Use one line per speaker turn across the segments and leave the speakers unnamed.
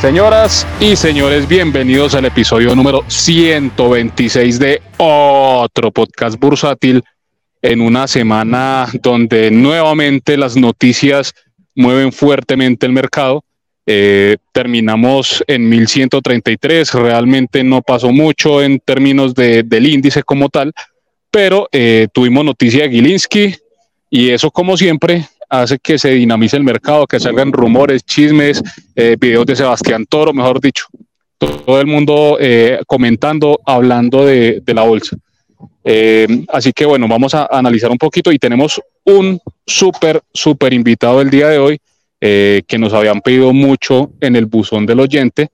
Señoras y señores, bienvenidos al episodio número 126 de otro podcast bursátil en una semana donde nuevamente las noticias mueven fuertemente el mercado. Eh, terminamos en 1133, realmente no pasó mucho en términos de, del índice como tal, pero eh, tuvimos noticia de Gilinski y eso como siempre hace que se dinamice el mercado, que salgan rumores, chismes, eh, videos de Sebastián Toro, mejor dicho, todo el mundo eh, comentando, hablando de, la bolsa. Eh, así que bueno, vamos a analizar un poquito y tenemos un súper, súper invitado el día de hoy eh, que nos habían pedido mucho en el buzón del oyente.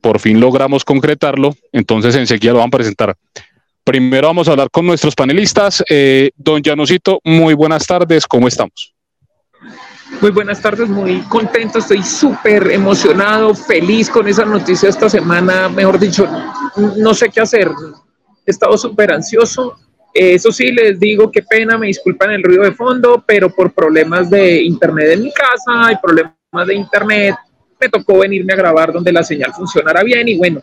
Por fin logramos concretarlo, entonces enseguida lo van a presentar. Primero vamos a hablar con nuestros panelistas. Eh, don Janosito, muy buenas tardes, ¿cómo estamos?
Muy buenas tardes, muy contento, estoy súper emocionado, feliz con esa noticia esta semana, mejor dicho, no sé qué hacer, he estado súper ansioso. Eh, Eso sí, les digo, qué pena, me disculpan el ruido de fondo, pero por problemas de internet en mi casa y problemas de internet, me tocó venirme a grabar donde la señal funcionara bien y bueno,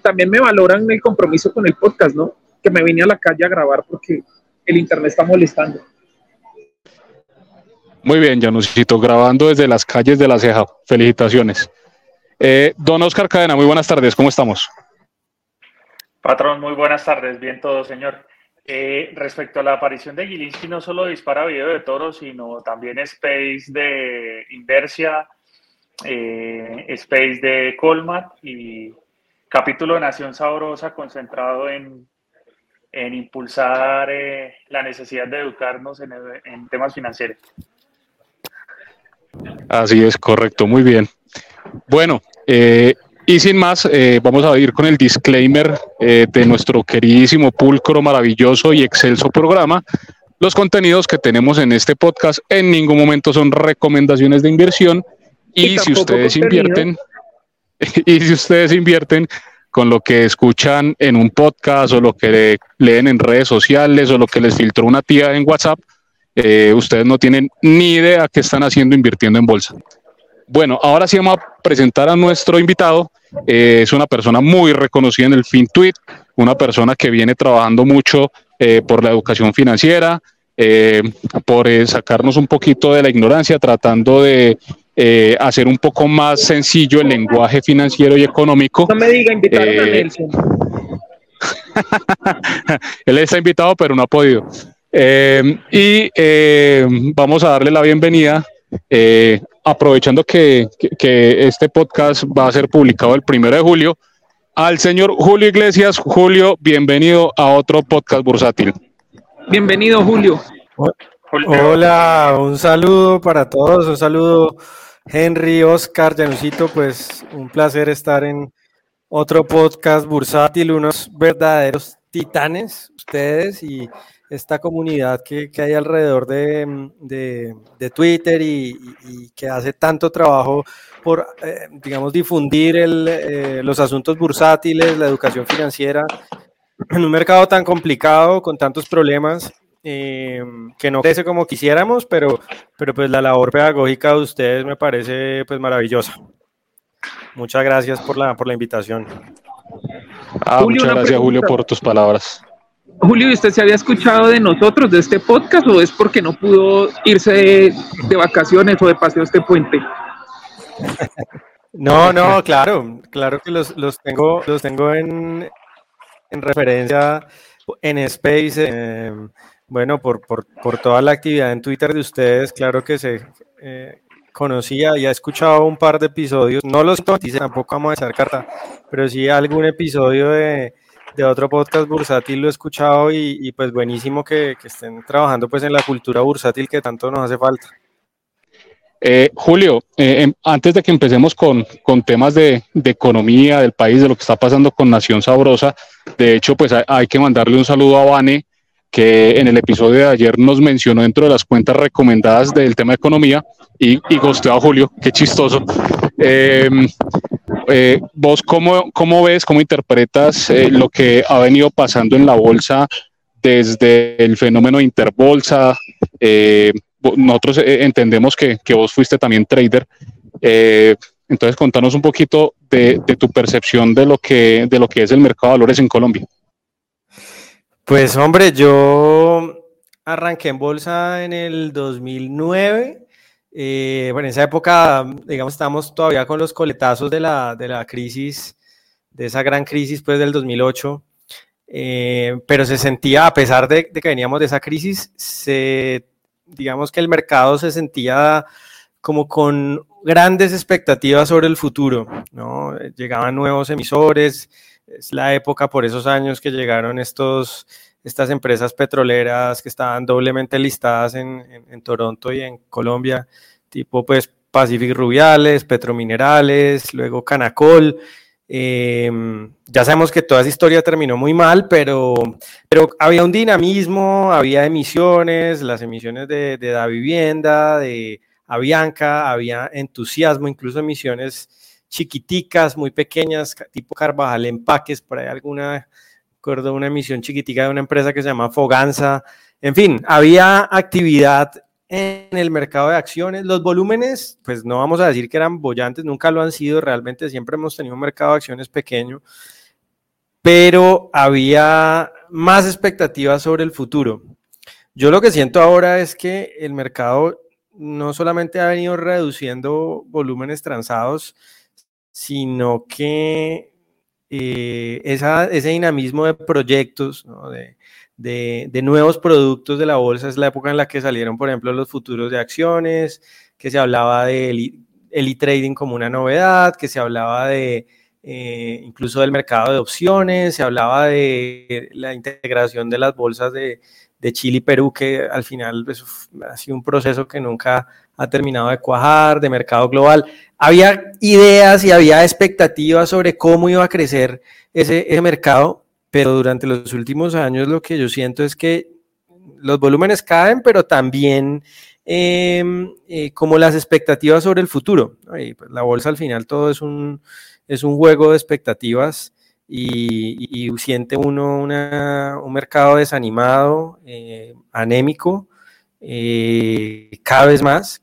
también me valoran el compromiso con el podcast, ¿no? Que me vine a la calle a grabar porque el internet está molestando.
Muy bien, Janosito, grabando desde las calles de la Ceja. Felicitaciones. Eh, don Oscar Cadena, muy buenas tardes, ¿cómo estamos?
Patrón, muy buenas tardes. Bien todo, señor. Eh, respecto a la aparición de Gilinski, no solo dispara video de toro, sino también Space de Inversia, eh, Space de Colmat y capítulo de Nación Sabrosa concentrado en, en impulsar la necesidad de educarnos en temas financieros.
Así es, correcto, muy bien. Bueno, eh, y sin más, eh, vamos a ir con el disclaimer eh, de nuestro queridísimo, pulcro, maravilloso y excelso programa. Los contenidos que tenemos en este podcast en ningún momento son recomendaciones de inversión y,
Y
si ustedes
contenido.
invierten, y si ustedes invierten con lo que escuchan en un podcast o lo que leen en redes sociales o lo que les filtró una tía en WhatsApp, eh, ustedes no tienen ni idea qué están haciendo invirtiendo en bolsa. Bueno, ahora sí vamos a presentar a nuestro invitado. Eh, es una persona muy reconocida en el FinTweet, una persona que viene trabajando mucho eh, por la educación financiera, por sacarnos un poquito de la ignorancia, tratando de eh, hacer un poco más sencillo el lenguaje financiero y económico.
No me diga, invitaron a
Eh,
Nelson.
Él está invitado, pero no ha podido. Eh, y eh, vamos a darle la bienvenida, eh, aprovechando que, que- que este podcast va a ser publicado el primero de julio, al señor Julio Iglesias. Julio, bienvenido a otro podcast bursátil.
Bienvenido, Julio.
Julio,
Hola, un saludo para todos, un saludo Henry, Oscar, Janucito, pues un placer estar en otro podcast bursátil, unos verdaderos titanes, ustedes y esta comunidad que, que hay alrededor de, mm, de- de Twitter y, y- y que hace tanto trabajo por, eh, digamos, difundir el, eh, los asuntos bursátiles, la educación financiera en un mercado tan complicado, con tantos problemas eh, que no crece como quisiéramos, pero, pero pues la labor pedagógica de ustedes me parece pues maravillosa. Muchas gracias por la, por la invitación.
Ah,
Julio,
muchas gracias, Julio, por tus palabras.
Julio, ¿y usted se había escuchado de nosotros, de este podcast, o es porque no pudo irse de, vacaciones o de paseo este puente?
No, no, claro, claro que los, los tengo, los tengo en, en referencia en Space, eh, bueno, por, por, por toda la actividad en Twitter de ustedes, claro que se eh, conocía y ha escuchado un par de episodios, no los notices, tampoco vamos a echar carta, pero sí algún episodio de, de otro podcast bursátil lo he escuchado y, pues buenísimo que, estén trabajando pues en la cultura bursátil que tanto nos hace falta.
Eh, Julio, eh, em, antes de que empecemos con, con temas de, economía del país, de lo que está pasando con Nación Sabrosa, de hecho, pues hay, que mandarle un saludo a Vane, que en el episodio de ayer nos mencionó dentro de las cuentas recomendadas del tema de economía y, y a Julio, qué chistoso. Eh, eh, ¿Vos cómo, cómo ves, cómo interpretas eh, lo que ha venido pasando en la bolsa desde el fenómeno interbolsa? Eh, nosotros entendemos que, que vos fuiste también trader. Entonces, contanos un poquito de, tu percepción de lo, que, de lo que es el mercado de valores en Colombia.
Pues hombre, yo arranqué en bolsa en el 2009. Eh, bueno, en esa época, digamos, estábamos todavía con los coletazos de la, de la crisis, de esa gran crisis pues del 2008. Eh, pero se sentía, a pesar de, que veníamos de esa crisis, se, digamos que el mercado se sentía como con grandes expectativas sobre el futuro, ¿no? Llegaban nuevos emisores, es la época por esos años que llegaron estos, estas empresas petroleras que estaban doblemente listadas en, en Toronto y en Colombia, tipo pues Pacific Rubiales, Petrominerales, luego Canacol, Em, ya sabemos que toda esa historia terminó muy mal, pero, pero había un dinamismo, había emisiones, las emisiones de, de Da Vivienda, de Avianca, había entusiasmo, incluso emisiones chiquiticas, muy pequeñas, tipo Carvajal Empaques, por ahí alguna, recuerdo una emisión chiquitica de una empresa que se llama Foganza. En fin, había actividad en el mercado de acciones. Los volúmenes, pues no vamos a decir que eran bollantes, nunca lo han sido, realmente siempre hemos tenido un mercado de acciones pequeño, pero había más expectativas sobre el futuro. Yo lo que siento ahora es que el mercado no solamente ha venido reduciendo volúmenes transados, sino que eh, ese dinamismo de proyectos, de, de, nuevos productos de la bolsa es la época en la que salieron, por ejemplo, los futuros de acciones, que se hablaba de el e-trading como una novedad, que se hablaba de eh, incluso del mercado de opciones, se hablaba de la integración de las bolsas de, Chile y Perú, que al final pues, ha sido un proceso que nunca ha terminado de cuajar, de mercado global. Había ideas y había expectativas sobre cómo iba a crecer ese, ese mercado, pero durante los últimos años lo que yo siento es que los volúmenes caen, pero también em, eh, como las expectativas sobre el futuro. Pues, la bolsa al final todo es un, es un juego de expectativas y, siente uno un mercado desanimado, eh, anémico, eh, cada vez más,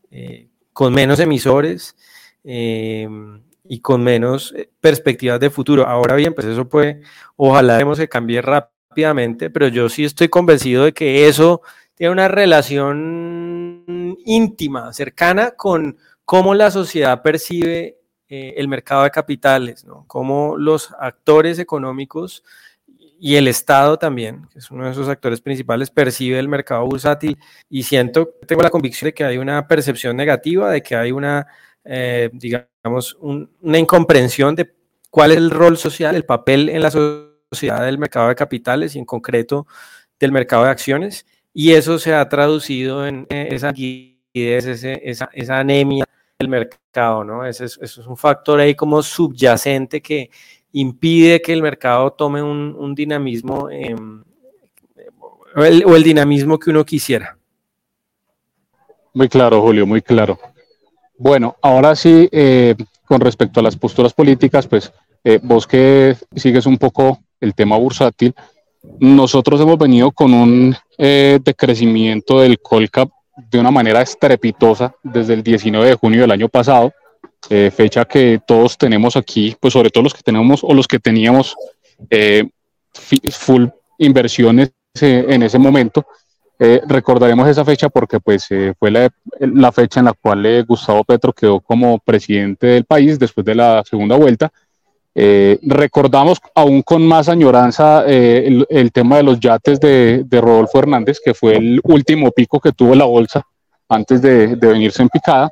con menos emisores em, y con menos eh, perspectivas de futuro. Ahora bien, pues eso puede, ojalá vemos que cambie rápidamente, pero yo sí estoy convencido de que eso tiene una relación íntima, cercana con cómo la sociedad percibe eh, el mercado de capitales, ¿no? cómo los actores económicos y el Estado también, que es uno de esos actores principales, percibe el mercado bursátil y siento, tengo la convicción de que hay una percepción negativa, de que hay una eh, digamos, una incomprensión de cuál es el rol social, el papel en la sociedad del mercado de capitales y en concreto del mercado de acciones. Y eso se ha traducido en eh, esa esa, esa, anemia del mercado, ¿no? Ese es, eso es un factor ahí como subyacente que impide que el mercado tome un, dinamismo em, o el dinamismo que uno quisiera.
Muy claro, Julio, muy claro. Bueno, ahora sí, eh, con respecto a las posturas políticas, pues eh, vos que sigues un poco el tema bursátil, nosotros hemos venido con un eh, decrecimiento del Colcap de una manera estrepitosa desde el 19 de junio del año pasado, fecha que todos tenemos aquí, pues sobre todo los que tenemos o los que teníamos full inversiones en ese momento, eh, recordaremos esa fecha porque pues eh, fue la, la, fecha en la cual eh, Gustavo Petro quedó como presidente del país después de la segunda vuelta. recordamos aún con más añoranza el, el, tema de los yates de, de, Rodolfo Hernández, que fue el último pico que tuvo la bolsa antes de, de venirse en picada.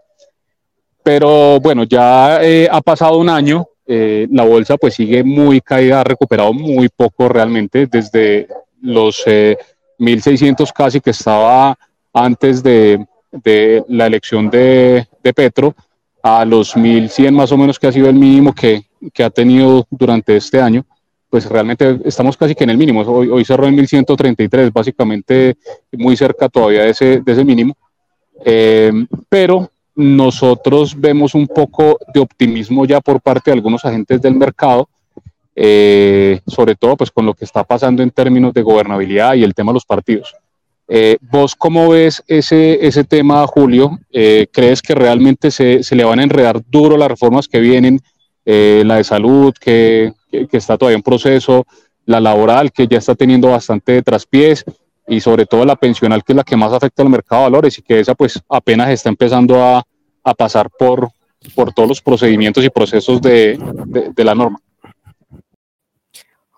Pero bueno, ya ha pasado un año, la bolsa pues sigue muy caída, ha recuperado muy poco realmente desde los 1.600 casi que estaba antes de, de la elección de, de, Petro, a los 1.100 más o menos que ha sido el mínimo que, que, ha tenido durante este año, pues realmente estamos casi que en el mínimo. Hoy, hoy cerró en 1.133, básicamente muy cerca todavía de ese, de ese mínimo. Eh, pero nosotros vemos un poco de optimismo ya por parte de algunos agentes del mercado eh, sobre todo pues con lo que está pasando en términos de gobernabilidad y el tema de los partidos. Eh, ¿Vos cómo ves ese, ese tema, Julio? Eh, ¿Crees que realmente se, se, le van a enredar duro las reformas que vienen? La de salud, que, que, está todavía en proceso, la laboral, que ya está teniendo bastante traspiés, y sobre todo la pensional, que es la que más afecta al mercado de valores, y que esa pues apenas está empezando a, a pasar por, por todos los procedimientos y procesos de, de, la norma.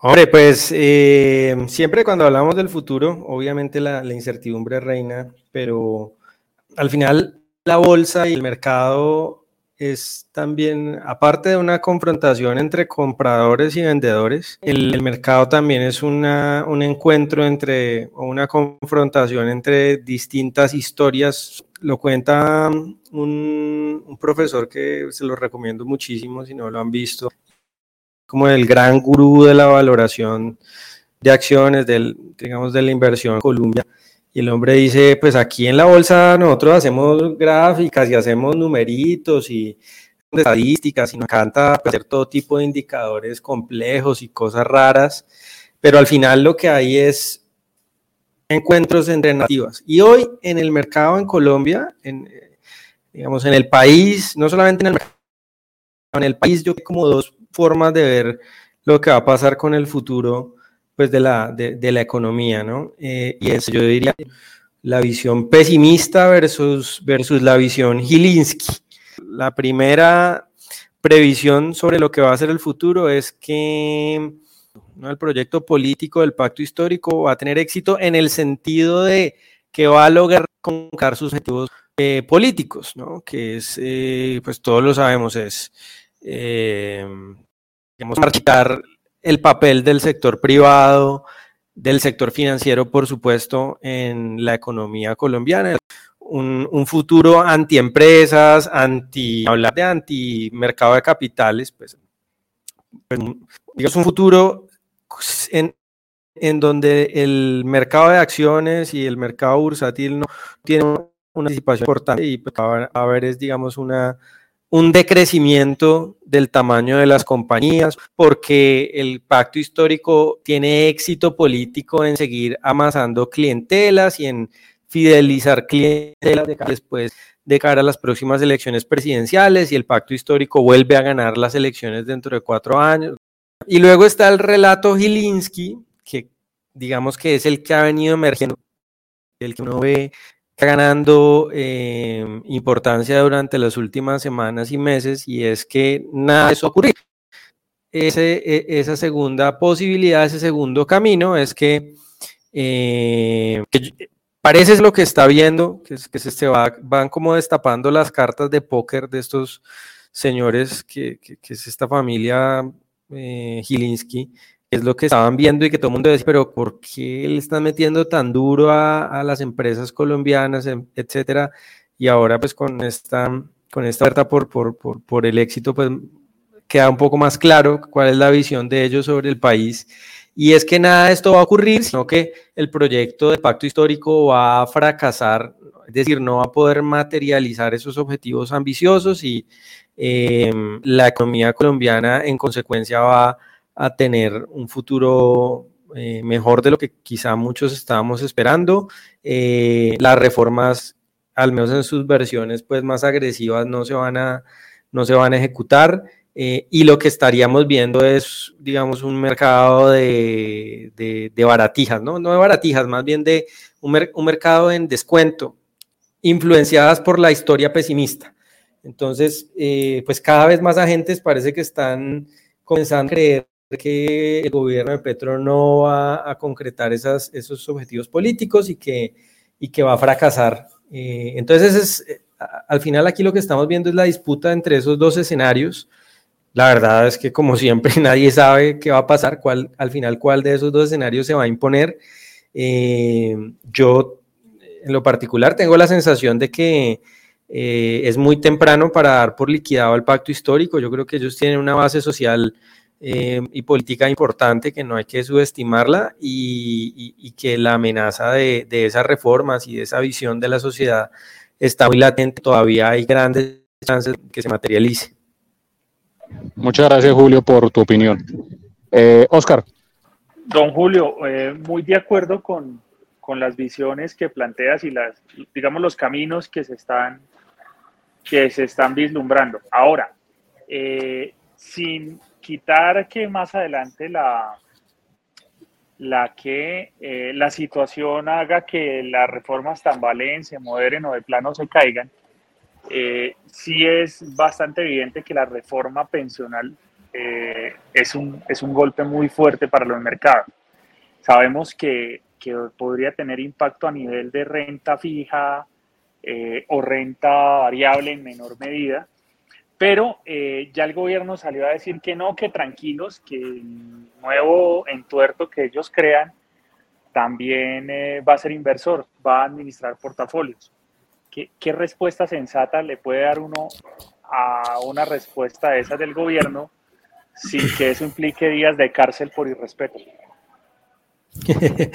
Hombre, pues eh, siempre cuando hablamos del futuro, obviamente la, incertidumbre reina, pero al final la bolsa y el mercado es también, aparte de una confrontación entre compradores y vendedores, el, mercado también es una, un encuentro entre, o una confrontación entre distintas historias. Lo cuenta un, un profesor que se lo recomiendo muchísimo si no lo han visto, como el gran gurú de la valoración de acciones, del, digamos, de la inversión en Colombia. Y el hombre dice, pues aquí en la bolsa nosotros hacemos gráficas y hacemos numeritos y estadísticas y nos encanta hacer todo tipo de indicadores complejos y cosas raras, pero al final lo que hay es encuentros entre narrativas. Y hoy en el mercado en Colombia, en, digamos, en el país, no solamente en el mercado, en el país yo como dos formas de ver lo que va a pasar con el futuro pues, de, la, de, la economía, ¿no? Eh, y eso yo diría la visión pesimista versus, versus la visión Gilinski. La primera previsión sobre lo que va a ser el futuro es que ¿no? el proyecto político del pacto histórico va a tener éxito en el sentido de que va a lograr concar sus objetivos eh, políticos, ¿no? que es, eh, pues todos lo sabemos, es eh, digamos, marcar el papel del sector privado, del sector financiero, por supuesto, en la economía colombiana. Un, un futuro antiempresas, anti, hablar de anti-mercado de capitales, pues, pues digamos, un futuro en, en donde el mercado de acciones y el mercado bursátil no tiene una participación importante y pues, va a haber, es, digamos, una, un decrecimiento del tamaño de las compañías, porque el pacto histórico tiene éxito político en seguir amasando clientelas y en fidelizar clientelas de después de cara a las próximas elecciones presidenciales y el pacto histórico vuelve a ganar las elecciones dentro de cuatro años. Y luego está el relato Gilinski, que digamos que es el que ha venido emergiendo, el que uno ve ganando eh, importancia durante las últimas semanas y meses y es que nada de eso ocurrir. Ese, e, esa segunda posibilidad, ese segundo camino es que, que parece lo que está viendo, que, que se va, van como destapando las cartas de póker de estos señores, que, que, que es esta familia eh, es lo que estaban viendo y que todo el mundo decía, pero ¿por qué le están metiendo tan duro a, a, las empresas colombianas, em, etcétera? Y ahora pues con esta, con esta oferta por, por, por, por el éxito, pues queda un poco más claro cuál es la visión de ellos sobre el país. Y es que nada de esto va a ocurrir, sino que el proyecto de pacto histórico va a fracasar, es decir, no va a poder materializar esos objetivos ambiciosos y eh, la economía colombiana en consecuencia va a a tener un futuro eh, mejor de lo que quizá muchos estábamos esperando. Eh, las reformas, al menos en sus versiones pues, más agresivas, no se van a, no se van a ejecutar. Eh, y lo que estaríamos viendo es, digamos, un mercado de, de, baratijas, ¿no? No de baratijas, más bien de un, mer un mercado en descuento, influenciadas por la historia pesimista. Entonces, pues cada vez más agentes parece que están comenzando a creer que el gobierno de Petro no va a concretar esos objetivos políticos y que, y que va a fracasar. Eh, entonces, es, al final aquí lo que estamos viendo es la disputa entre esos dos escenarios. La verdad es que como siempre nadie sabe qué va a pasar, cuál, al final cuál de esos dos escenarios se va a imponer. Eh, yo en lo particular tengo la sensación de que eh, es muy temprano para dar por liquidado el pacto histórico. Yo creo que ellos tienen una base social eh, y política importante que no hay que subestimarla y, y, y que la amenaza de, de, esas reformas y de esa visión de la sociedad está muy latente, todavía hay grandes chances que se materialice.
Muchas gracias Julio por tu opinión. Eh, Oscar.
Don Julio, eh, muy de acuerdo con, con las visiones que planteas y las, digamos, los caminos que se están, que se están vislumbrando. Ahora, eh, sin quitar que más adelante la, la que eh, la situación haga que las reformas tambalen, se moderen o de plano se caigan, eh, sí es bastante evidente que la reforma pensional eh, es, un, es un golpe muy fuerte para los mercados. Sabemos que, que podría tener impacto a nivel de renta fija o renta variable en menor medida, pero eh, ya el gobierno salió a decir que no, que tranquilos, que el nuevo entuerto que ellos crean también eh, va a ser inversor, va a administrar portafolios. ¿Qué, ¿Qué, respuesta sensata le puede dar uno a una respuesta de esa del gobierno sin que eso implique días de cárcel por irrespeto?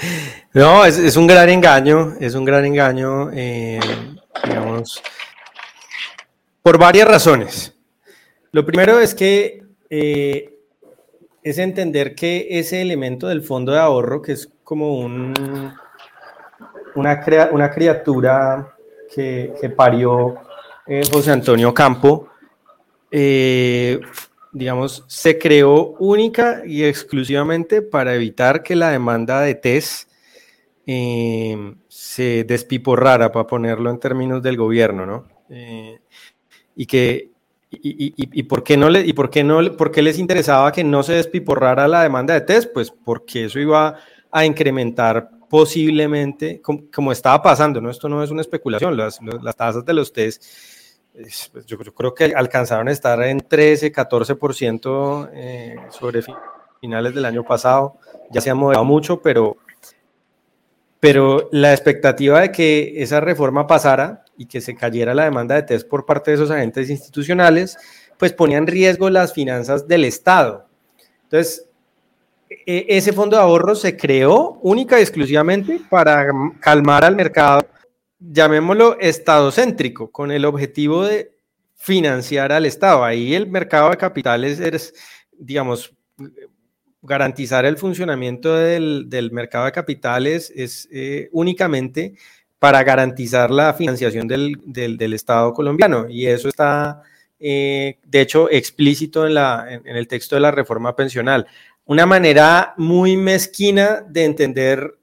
No, es, es un gran engaño, es un gran engaño, eh, digamos, por varias razones. Lo primero es que eh, es entender que ese elemento del fondo de ahorro, que es como un, una, una criatura que, que parió eh, José Antonio Campo, eh, digamos, se creó única y exclusivamente para evitar que la demanda de TES se despiporrara, para ponerlo en términos del gobierno, ¿no? Y que y, y, por qué no le, y por qué no por qué les interesaba que no se despiporrara la demanda de test pues porque eso iba a incrementar posiblemente como, estaba pasando no esto no es una especulación las, las tasas de los test pues yo, yo, creo que alcanzaron a estar en 13 14% eh, sobre finales del año pasado. Ya se ha moderado mucho pero pero la expectativa de que esa reforma pasara y que se cayera la demanda de test por parte de esos agentes institucionales, pues ponía en riesgo las finanzas del Estado. Entonces, e, ese fondo de ahorro se creó única y exclusivamente para calmar al mercado, llamémoslo estadocéntrico, con el objetivo de financiar al Estado. Ahí el mercado de capitales es, digamos, garantizar el funcionamiento del, del mercado de capitales es eh, únicamente para garantizar la financiación del, del, Estado colombiano. Y eso está, eh, de hecho, explícito en, la, en, el texto de la reforma pensional. Una manera muy mezquina de entender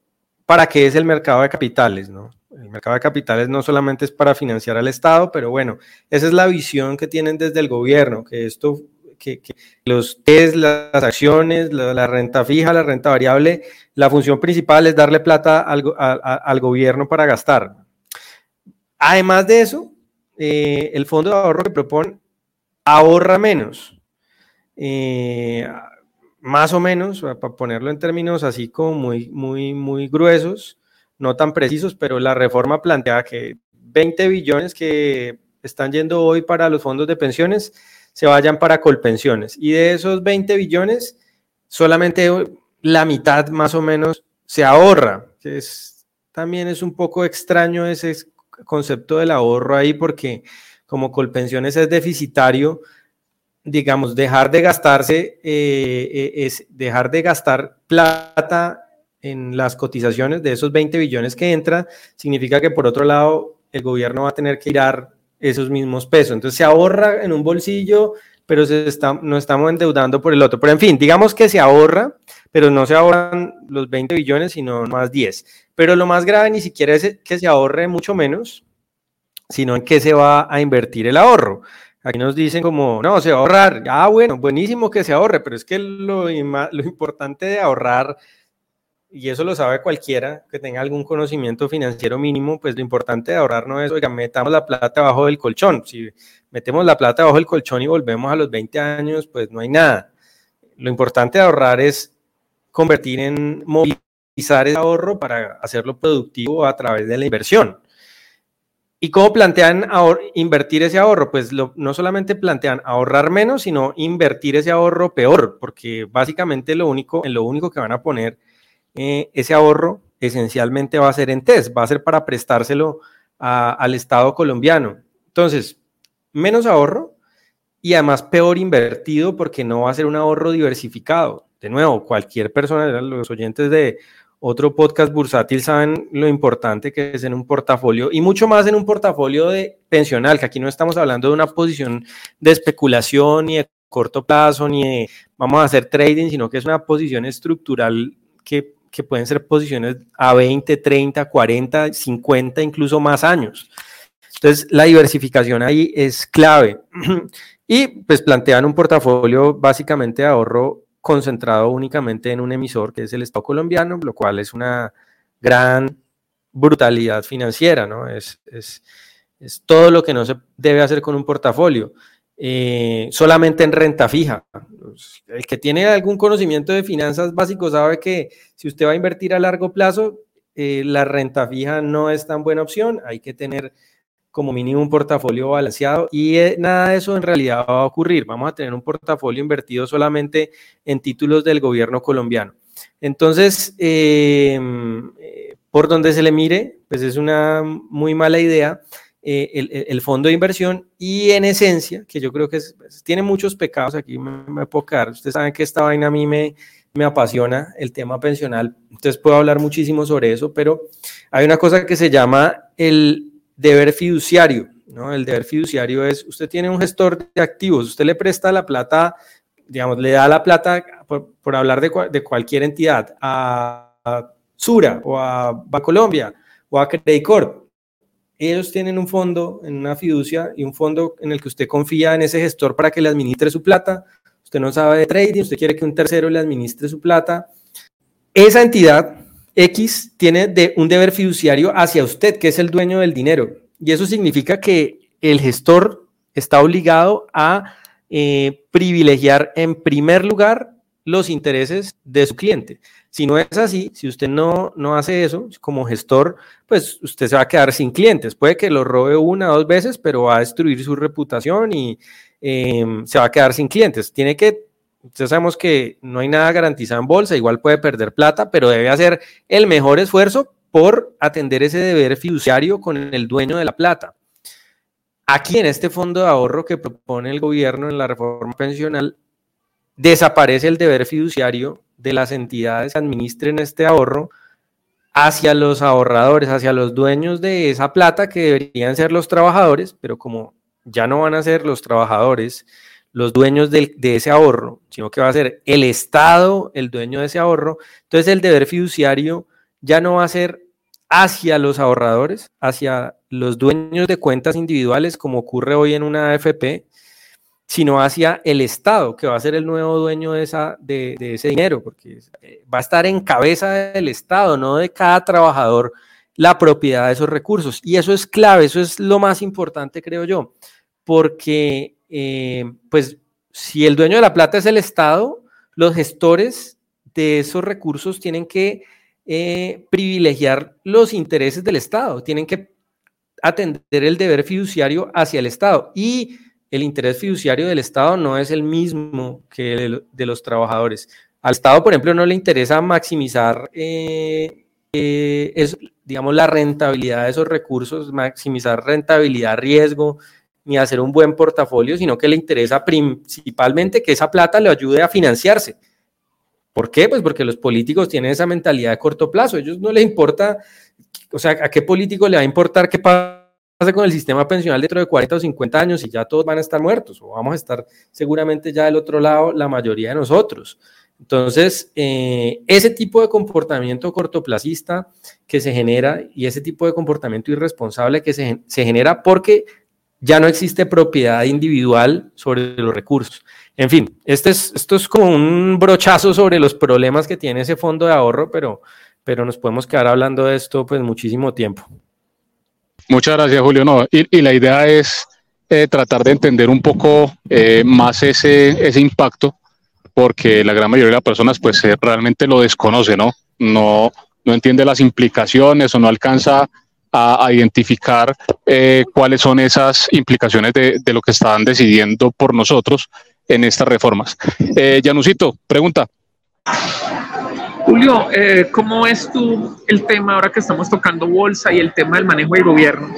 para qué es el mercado de capitales, ¿no? El mercado de capitales no solamente es para financiar al Estado, pero bueno, esa es la visión que tienen desde el gobierno, que esto que, que, los test, las acciones, la, la, renta fija, la renta variable, la función principal es darle plata al, a, a, al gobierno para gastar. Además de eso, eh, el fondo de ahorro que propone ahorra menos. Eh, más o menos, para ponerlo en términos así como muy, muy, muy gruesos, no tan precisos, pero la reforma plantea que 20 billones que están yendo hoy para los fondos de pensiones se vayan para colpensiones. Y de esos 20 billones, solamente la mitad más o menos se ahorra. Es, también es un poco extraño ese concepto del ahorro ahí porque como colpensiones es deficitario, digamos, dejar de gastarse, eh, es dejar de gastar plata en las cotizaciones de esos 20 billones que entra, significa que por otro lado el gobierno va a tener que ir esos mismos pesos. Entonces se ahorra en un bolsillo, pero se está, nos estamos endeudando por el otro. Pero en fin, digamos que se ahorra, pero no se ahorran los 20 billones, sino más 10. Pero lo más grave ni siquiera es que se ahorre mucho menos, sino en qué se va a invertir el ahorro. Aquí nos dicen como, no, se va a ahorrar. Ah, bueno, buenísimo que se ahorre, pero es que lo, lo importante de ahorrar y eso lo sabe cualquiera que tenga algún conocimiento financiero mínimo, pues lo importante de ahorrar no es, oiga, metamos la plata abajo del colchón. Si metemos la plata abajo del colchón y volvemos a los 20 años, pues no hay nada. Lo importante de ahorrar es convertir en movilizar ese ahorro para hacerlo productivo a través de la inversión. ¿Y cómo plantean invertir ese ahorro? Pues no solamente plantean ahorrar menos, sino invertir ese ahorro peor, porque básicamente lo único, en lo único que van a poner eh, ese ahorro esencialmente va a ser en TES, va a ser para prestárselo al Estado colombiano. Entonces, menos ahorro y además peor invertido porque no va a ser un ahorro diversificado. De nuevo, cualquier persona, los oyentes de otro podcast bursátil saben lo importante que es en un portafolio y mucho más en un portafolio de pensional, que aquí no estamos hablando de una posición de especulación ni de corto plazo ni de vamos a hacer trading, sino que es una posición estructural que, que pueden ser posiciones a 20, 30, 40, 50, incluso más años. Entonces, la diversificación ahí es clave. Y pues plantean un portafolio básicamente de ahorro concentrado únicamente en un emisor que es el Estado colombiano, lo cual es una gran brutalidad financiera, ¿no? Es, es, es todo lo que no se debe hacer con un portafolio. Eh, solamente en renta fija. El que tiene algún conocimiento de finanzas básicos sabe que si usted va a invertir a largo plazo, eh, la renta fija no es tan buena opción. Hay que tener como mínimo un portafolio balanceado y eh, nada de eso en realidad va a ocurrir. Vamos a tener un portafolio invertido solamente en títulos del gobierno colombiano. Entonces, por donde se le mire, pues es una muy mala idea eh, el, fondo de inversión y en esencia, que yo creo que pues, tiene muchos pecados, aquí me, me, puedo quedar, ustedes saben que esta vaina a mí me, me apasiona, el tema pensional, entonces puedo hablar muchísimo sobre eso, pero hay una cosa que se llama el deber fiduciario. ¿no? El deber fiduciario es, usted tiene un gestor de activos, usted le presta la plata, digamos, le da la plata, por, hablar de, de, cualquier entidad, a, Sura o a Bancolombia o a Credit Corp. Ellos tienen un fondo en una fiducia y un fondo en el que usted confía en ese gestor para que le administre su plata. Usted no sabe de trading, usted quiere que un tercero le administre su plata. Esa entidad X tiene de un deber fiduciario hacia usted, que es el dueño del dinero. Y eso significa que el gestor está obligado a eh, privilegiar en primer lugar los intereses de su cliente. Si no es así, si usted no, no hace eso como gestor, pues usted se va a quedar sin clientes. Puede que lo robe una o dos veces, pero va a destruir su reputación y eh, se va a quedar sin clientes. Tiene que entonces sabemos que no hay nada garantizado en bolsa, igual puede perder plata, pero debe hacer el mejor esfuerzo por atender ese deber fiduciario con el dueño de la plata. Aquí en este fondo de ahorro que propone el gobierno en la reforma pensional, desaparece el deber fiduciario de las entidades que administren este ahorro hacia los ahorradores, hacia los dueños de esa plata que deberían ser los trabajadores, pero como ya no van a ser los trabajadores los dueños de, ese ahorro, sino que va a ser el Estado el dueño de ese ahorro. Entonces el deber fiduciario ya no va a ser hacia los ahorradores, hacia los dueños de cuentas individuales, como ocurre hoy en una AFP, sino hacia el Estado, que va a ser el nuevo dueño de, esa, de, de ese dinero, porque eh, va a estar en cabeza del Estado, no de cada trabajador, la propiedad de esos recursos. Y eso es clave, eso es lo más importante, creo yo, porque eh, pues si el dueño de la plata es el Estado, los gestores de esos recursos tienen que eh, privilegiar los intereses del Estado, tienen que atender el deber fiduciario hacia el Estado. Y el interés fiduciario del Estado no es el mismo que el de los trabajadores. Al Estado, por ejemplo, no le interesa maximizar, eh, digamos, la rentabilidad de esos recursos, maximizar rentabilidad, riesgo, ni hacer un buen portafolio, sino que le interesa principalmente que esa plata le ayude a financiarse. ¿Por qué? Pues porque los políticos tienen esa mentalidad de corto plazo. A ellos no les importa, o sea, ¿a qué político le va a importar qué pasa con el sistema pensional dentro de 40 o 50 años y ya todos van a estar muertos o vamos a estar seguramente ya del otro lado la mayoría de nosotros? Entonces, eh, ese tipo de comportamiento cortoplacista que se genera y ese tipo de comportamiento irresponsable que se, se genera porque ya no existe propiedad individual sobre los recursos. En fin, este es, esto es como un brochazo sobre los problemas que tiene ese fondo de ahorro, pero, pero nos podemos quedar hablando de esto pues muchísimo tiempo.
Muchas gracias, Julio. No, y, la idea es eh, tratar de entender un poco eh, más ese, ese impacto, porque la gran mayoría de las personas pues eh, realmente lo desconoce, ¿no? No, no entiende las implicaciones o no alcanza a, identificar eh, cuáles son esas implicaciones de, lo que estaban decidiendo por nosotros en estas reformas. Eh, Janusito, pregunta.
Julio, eh, ¿cómo ves tú el tema ahora que estamos tocando bolsa y el tema del manejo del gobierno?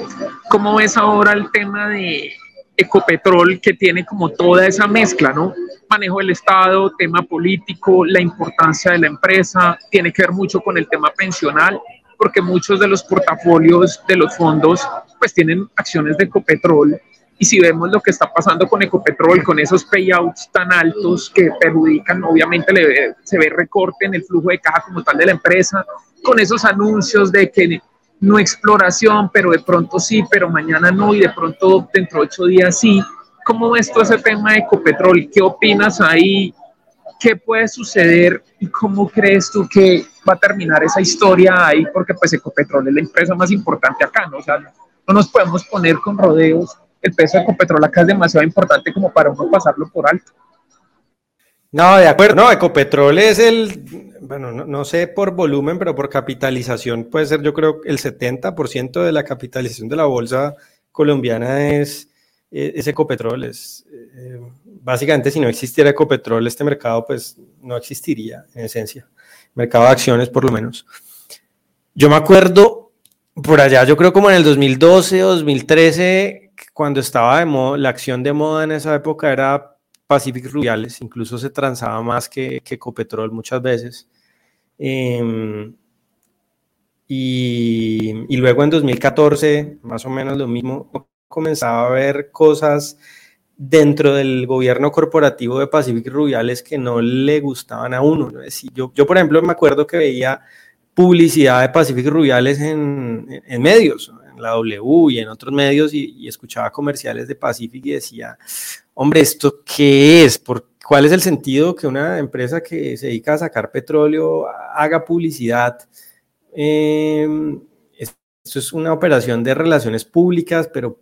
¿Cómo ves ahora el tema de Ecopetrol, que tiene como toda esa mezcla, ¿no? Manejo del Estado, tema político, la importancia de la empresa, tiene que ver mucho con el tema pensional, porque muchos de los portafolios de los fondos pues tienen acciones de Ecopetrol y si vemos lo que está pasando con Ecopetrol, con esos payouts tan altos que perjudican, obviamente se ve recorte en el flujo de caja como tal de la empresa, con esos anuncios de que no exploración, pero de pronto sí, pero mañana no, y de pronto dentro de ocho días sí. ¿Cómo ves todo ese tema de Ecopetrol? ¿Qué opinas ahí? ¿Qué puede suceder y cómo crees tú que va a terminar esa historia ahí? Porque pues Ecopetrol es la empresa más importante acá, ¿no? O sea, no nos podemos poner con rodeos el peso de Ecopetrol acá es demasiado importante como para uno pasarlo por alto.
No, de acuerdo. No, Ecopetrol es el, bueno, no, sé por volumen, pero por capitalización puede ser yo creo el 70% de la capitalización de la bolsa colombiana es, es Ecopetrol. Es, eh, básicamente si no existiera Ecopetrol, este mercado pues no existiría en esencia. Mercado de acciones por lo menos. Yo me acuerdo por allá, yo creo como en el 2012 o 2013, cuando estaba de moda, la acción de moda en esa época era Pacific Rubiales, incluso se transaba más que, que Ecopetrol muchas veces. Em, y, luego en 2014, más o menos lo mismo, comenzaba a ver cosas dentro del gobierno corporativo de Pacific Rubiales que no le gustaban a uno. Yo, yo, por ejemplo, me acuerdo que veía publicidad de Pacific Rubiales en, en medios, la W y en otros medios y, escuchaba comerciales de Pacific y decía, hombre, ¿esto qué es? ¿Por, ¿Cuál es el sentido que una empresa que se dedica a sacar petróleo haga publicidad? Em, esto es una operación de relaciones públicas, pero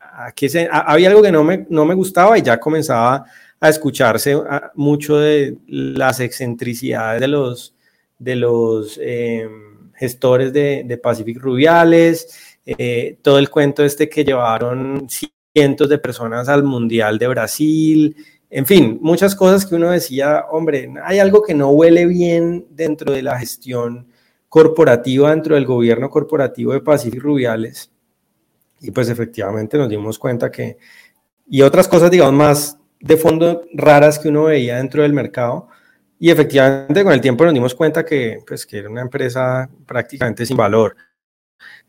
aquí se, había algo que no me, no me gustaba y ya comenzaba a escucharse mucho de las excentricidades de los, de los em, gestores de Pacific Rubiales, eh, todo el cuento este que llevaron cientos de personas al Mundial de Brasil, en fin, muchas cosas que uno decía, hombre, hay algo que no huele bien dentro de la gestión corporativa, dentro del gobierno corporativo de Pacific Rubiales. Y pues efectivamente nos dimos cuenta que, y otras cosas, digamos, más de fondo raras que uno veía dentro del mercado. Y efectivamente con el tiempo nos dimos cuenta que, pues, que era una empresa prácticamente sin valor.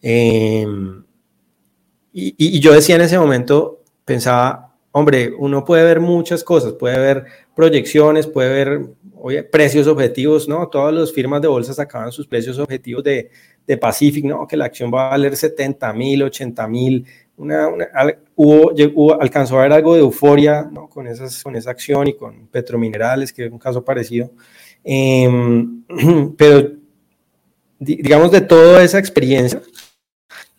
Em, y, yo decía en ese momento, pensaba, hombre, uno puede ver muchas cosas, puede ver proyecciones, puede ver oye, precios objetivos, ¿no? Todas las firmas de bolsa sacaban sus precios objetivos de, de Pacific, ¿no? Que la acción va a valer 70 mil, 80 mil. Una, hubo, alcanzó a haber algo de euforia ¿no? con, esas, con esa acción y con Petrominerales, que es un caso parecido. Em, pero digamos, de toda esa experiencia,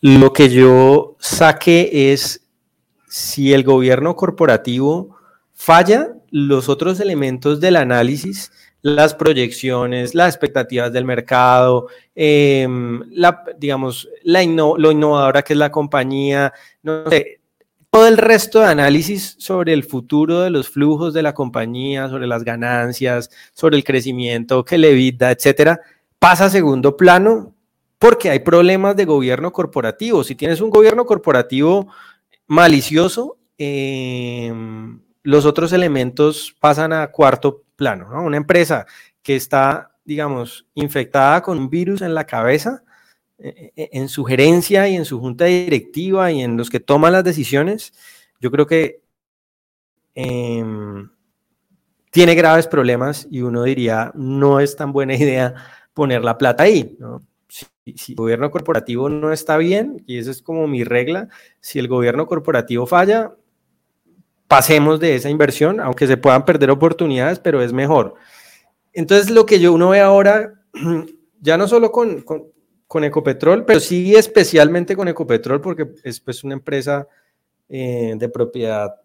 lo que yo saqué es si el gobierno corporativo falla, los otros elementos del análisis, las proyecciones, las expectativas del mercado, em, digamos, la lo innovadora que es la compañía, no sé, todo el resto de análisis sobre el futuro de los flujos de la compañía, sobre las ganancias, sobre el crecimiento, que le vida, etcétera, pasa a segundo plano porque hay problemas de gobierno corporativo. Si tienes un gobierno corporativo malicioso, em, los otros elementos pasan a cuarto plano. Una empresa que está, digamos, infectada con un virus en la cabeza, e, e, en su gerencia y en su junta directiva y en los que toman las decisiones, yo creo que em, tiene graves problemas y uno diría, no es tan buena idea poner la plata ahí. ¿no? Si, el gobierno corporativo no está bien, y esa es como mi regla, si el gobierno corporativo falla, pasemos de esa inversión, aunque se puedan perder oportunidades, pero es mejor. Entonces, lo que yo uno ve ahora, ya no solo con, con, Ecopetrol, pero sí especialmente con Ecopetrol, porque es pues, una empresa eh, de propiedad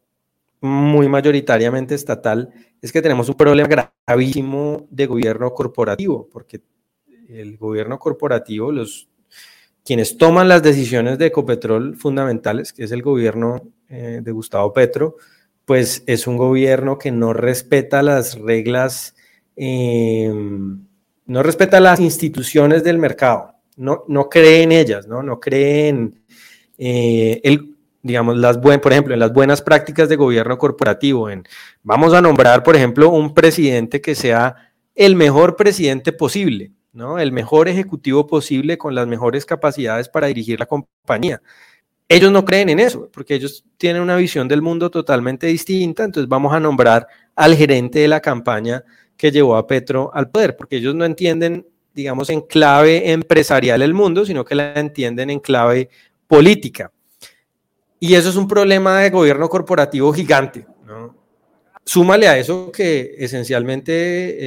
muy mayoritariamente estatal, es que tenemos un problema gravísimo de gobierno corporativo, porque el gobierno corporativo, los quienes toman las decisiones de Ecopetrol fundamentales, que es el gobierno eh, de Gustavo Petro, pues es un gobierno que no respeta las reglas, em, no respeta las instituciones del mercado, no, no cree en ellas, no, no cree en... Eh, digamos, las buen, por ejemplo, en las buenas prácticas de gobierno corporativo, en vamos a nombrar, por ejemplo, un presidente que sea el mejor presidente posible, ¿no? El mejor ejecutivo posible con las mejores capacidades para dirigir la compañía. Ellos no creen en eso, porque ellos tienen una visión del mundo totalmente distinta, entonces vamos a nombrar al gerente de la campaña que llevó a Petro al poder, porque ellos no entienden, digamos, en clave empresarial el mundo, sino que la entienden en clave política. Y eso es un problema de gobierno corporativo gigante. ¿no? Súmale a eso que esencialmente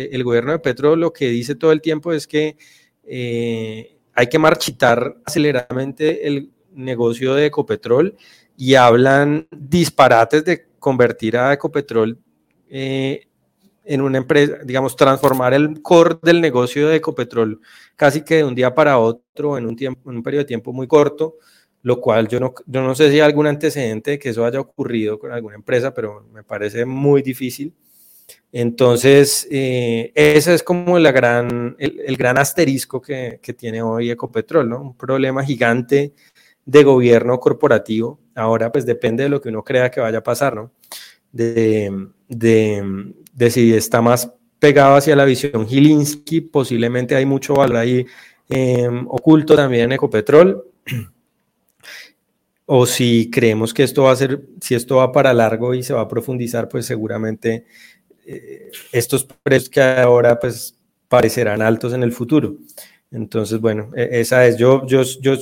eh, el gobierno de Petro lo que dice todo el tiempo es que eh, hay que marchitar aceleradamente el negocio de Ecopetrol y hablan disparates de convertir a Ecopetrol eh, en una empresa, digamos, transformar el core del negocio de Ecopetrol casi que de un día para otro en un, tiempo, en un periodo de tiempo muy corto, lo cual yo no, yo no sé si hay algún antecedente de que eso haya ocurrido con alguna empresa, pero me parece muy difícil. Entonces, eh, ese es como la gran, el, gran asterisco que, que, tiene hoy Ecopetrol, ¿no? Un problema gigante de gobierno corporativo. Ahora, pues depende de lo que uno crea que vaya a pasar, ¿no? De, de, si está más pegado hacia la visión Gilinski, posiblemente hay mucho valor ahí eh, oculto también en Ecopetrol o si creemos que esto va a ser, si esto va para largo y se va a profundizar, pues seguramente eh, estos precios que ahora pues parecerán altos en el futuro. Entonces, bueno, e, esa es, yo, yo, yo,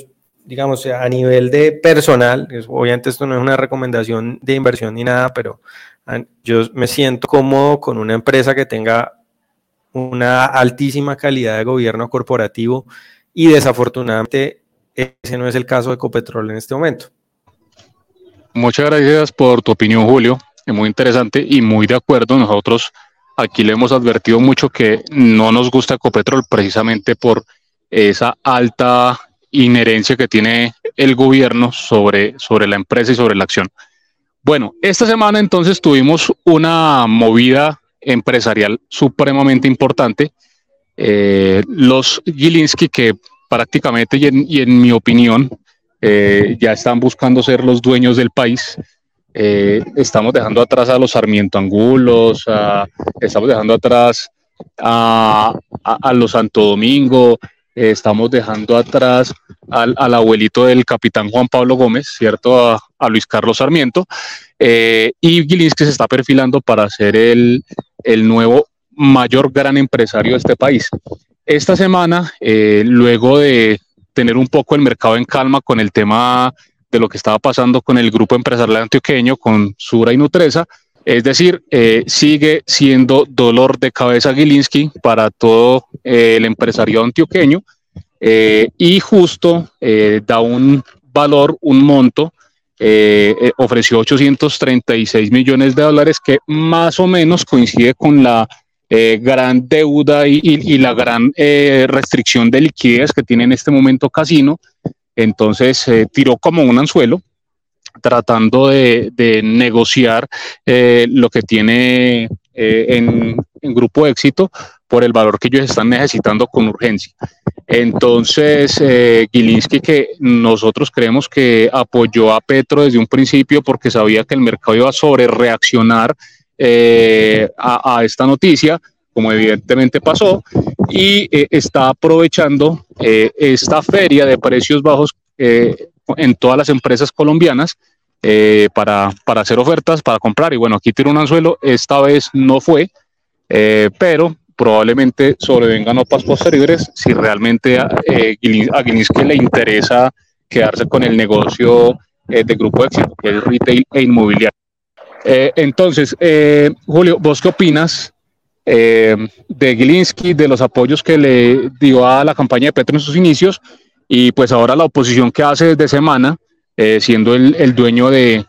digamos, a nivel de personal, obviamente esto no es una recomendación de inversión ni nada, pero yo me siento cómodo con una empresa que tenga una altísima calidad de gobierno corporativo y desafortunadamente ese no es el caso de Ecopetrol en este momento.
Muchas gracias por tu opinión, Julio. Es muy interesante y muy de acuerdo. Nosotros aquí le hemos advertido mucho que no nos gusta Ecopetrol precisamente por esa alta inherencia que tiene el gobierno sobre, sobre la empresa y sobre la acción. Bueno, esta semana entonces tuvimos una movida empresarial supremamente importante. Eh, los Gilinski, que prácticamente y en mi opinión eh, ya están buscando ser los dueños del país. Eh, estamos dejando atrás a los Sarmiento Angulos, estamos dejando atrás a, los Santo Domingo, eh, estamos dejando atrás al, abuelito del capitán Juan Pablo Gómez, ¿cierto? A, Luis Carlos Sarmiento. y Gilinski se está perfilando para ser el, el nuevo mayor gran empresario de este país. Esta semana, luego de tener un poco el mercado en calma con el tema de lo que estaba pasando con el grupo empresarial antioqueño, con Sura y Nutresa. Es decir, eh, sigue siendo dolor de cabeza Gilinski para todo eh, el empresario antioqueño eh, y justo da un valor, un monto, ofreció 836 millones de dólares que más o menos coincide con la eh, gran deuda y, la gran eh, restricción de liquidez que tiene en este momento Casino. Entonces eh, tiró como un anzuelo tratando de, negociar lo que tiene en, en, Grupo Éxito por el valor que ellos están necesitando con urgencia. Entonces, Gilinski, que nosotros creemos que apoyó a Petro desde un principio porque sabía que el mercado iba a sobre reaccionar eh, a, esta noticia, como evidentemente pasó, y eh, está aprovechando eh, esta feria de precios bajos en todas las empresas colombianas para, para, hacer ofertas, para comprar. Y bueno, aquí tiene un anzuelo, esta vez no fue, pero probablemente sobrevengan opas posteriores si realmente a, a le interesa quedarse con el negocio de Grupo Éxito, que es retail e inmobiliario. Eh, entonces, eh, Julio, ¿vos qué opinas eh, de Gilinski, de los apoyos que le dio a la campaña de Petro en sus inicios y pues ahora la oposición que hace desde semana, siendo el, dueño de,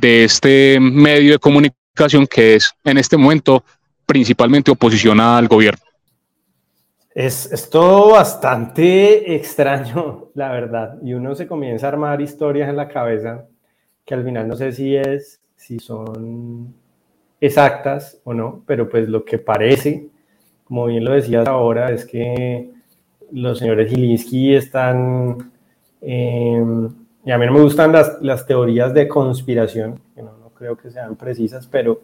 este medio de comunicación que es en este momento principalmente oposición al gobierno?
Es, es, todo bastante extraño, la verdad, y uno se comienza a armar historias en la cabeza que al final no sé si es si son exactas o no, pero pues lo que parece, como bien lo decías ahora, es que los señores Gilinski están em, y a mí no me gustan las, las teorías de conspiración, que no, no, creo que sean precisas, pero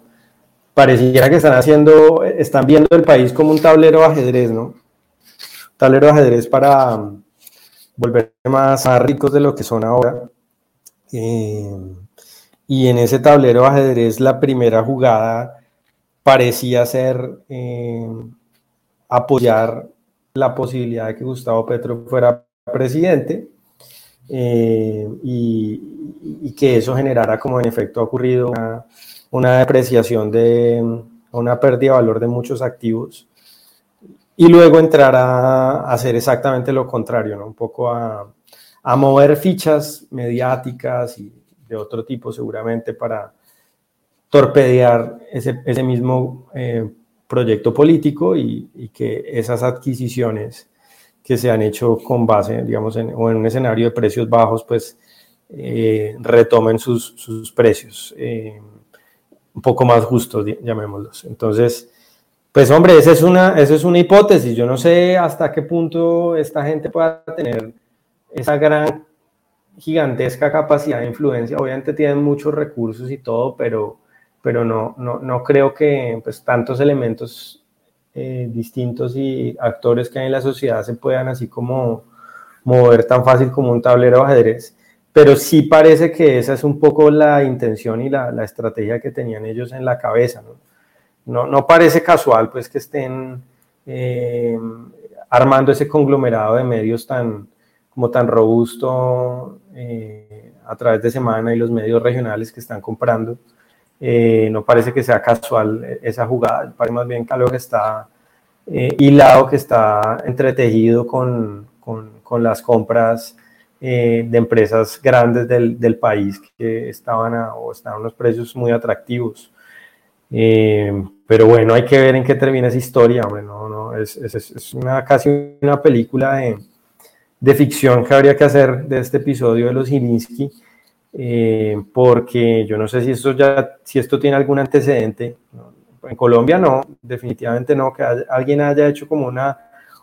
pareciera que están haciendo, están viendo el país como un tablero de ajedrez, ¿no? tablero de ajedrez para um, volver más, ricos de lo que son ahora. Eh, y en ese tablero de ajedrez la primera jugada parecía ser eh, apoyar la posibilidad de que Gustavo Petro fuera presidente eh, y, que eso generara como en efecto ha ocurrido una, depreciación de una pérdida de valor de muchos activos y luego entrar a, hacer exactamente lo contrario, ¿no? un poco a, a mover fichas mediáticas y de otro tipo seguramente para torpedear ese, ese mismo eh, proyecto político y, que esas adquisiciones que se han hecho con base, digamos, en, o en un escenario de precios bajos, pues eh, retomen sus, sus precios eh, un poco más justos, llamémoslos. Entonces, pues hombre, esa es, una, esa es una hipótesis. Yo no sé hasta qué punto esta gente pueda tener esa gran, gigantesca capacidad de influencia. Obviamente tienen muchos recursos y todo, pero, pero no, no, no creo que pues, tantos elementos eh, distintos y actores que hay en la sociedad se puedan así como mover tan fácil como un tablero de ajedrez, pero sí parece que esa es un poco la intención y la, la estrategia que tenían ellos en la cabeza. ¿no? No, no parece casual pues que estén eh, armando ese conglomerado de medios tan como tan robusto a través de Semana y los medios regionales que están comprando. Eh, no parece que sea casual esa jugada, parece más bien que algo que está eh, hilado, que está entretejido con, con, las compras eh, de empresas grandes del, del, país que estaban a, o estaban a unos precios muy atractivos. pero bueno, hay que ver en qué termina esa historia, hombre, no, no, es, es, es una, casi una película de, de ficción que habría que hacer de este episodio de los Gilinski eh, porque yo no sé si esto ya, si esto tiene algún antecedente. En Colombia no, definitivamente no, que alguien haya hecho como una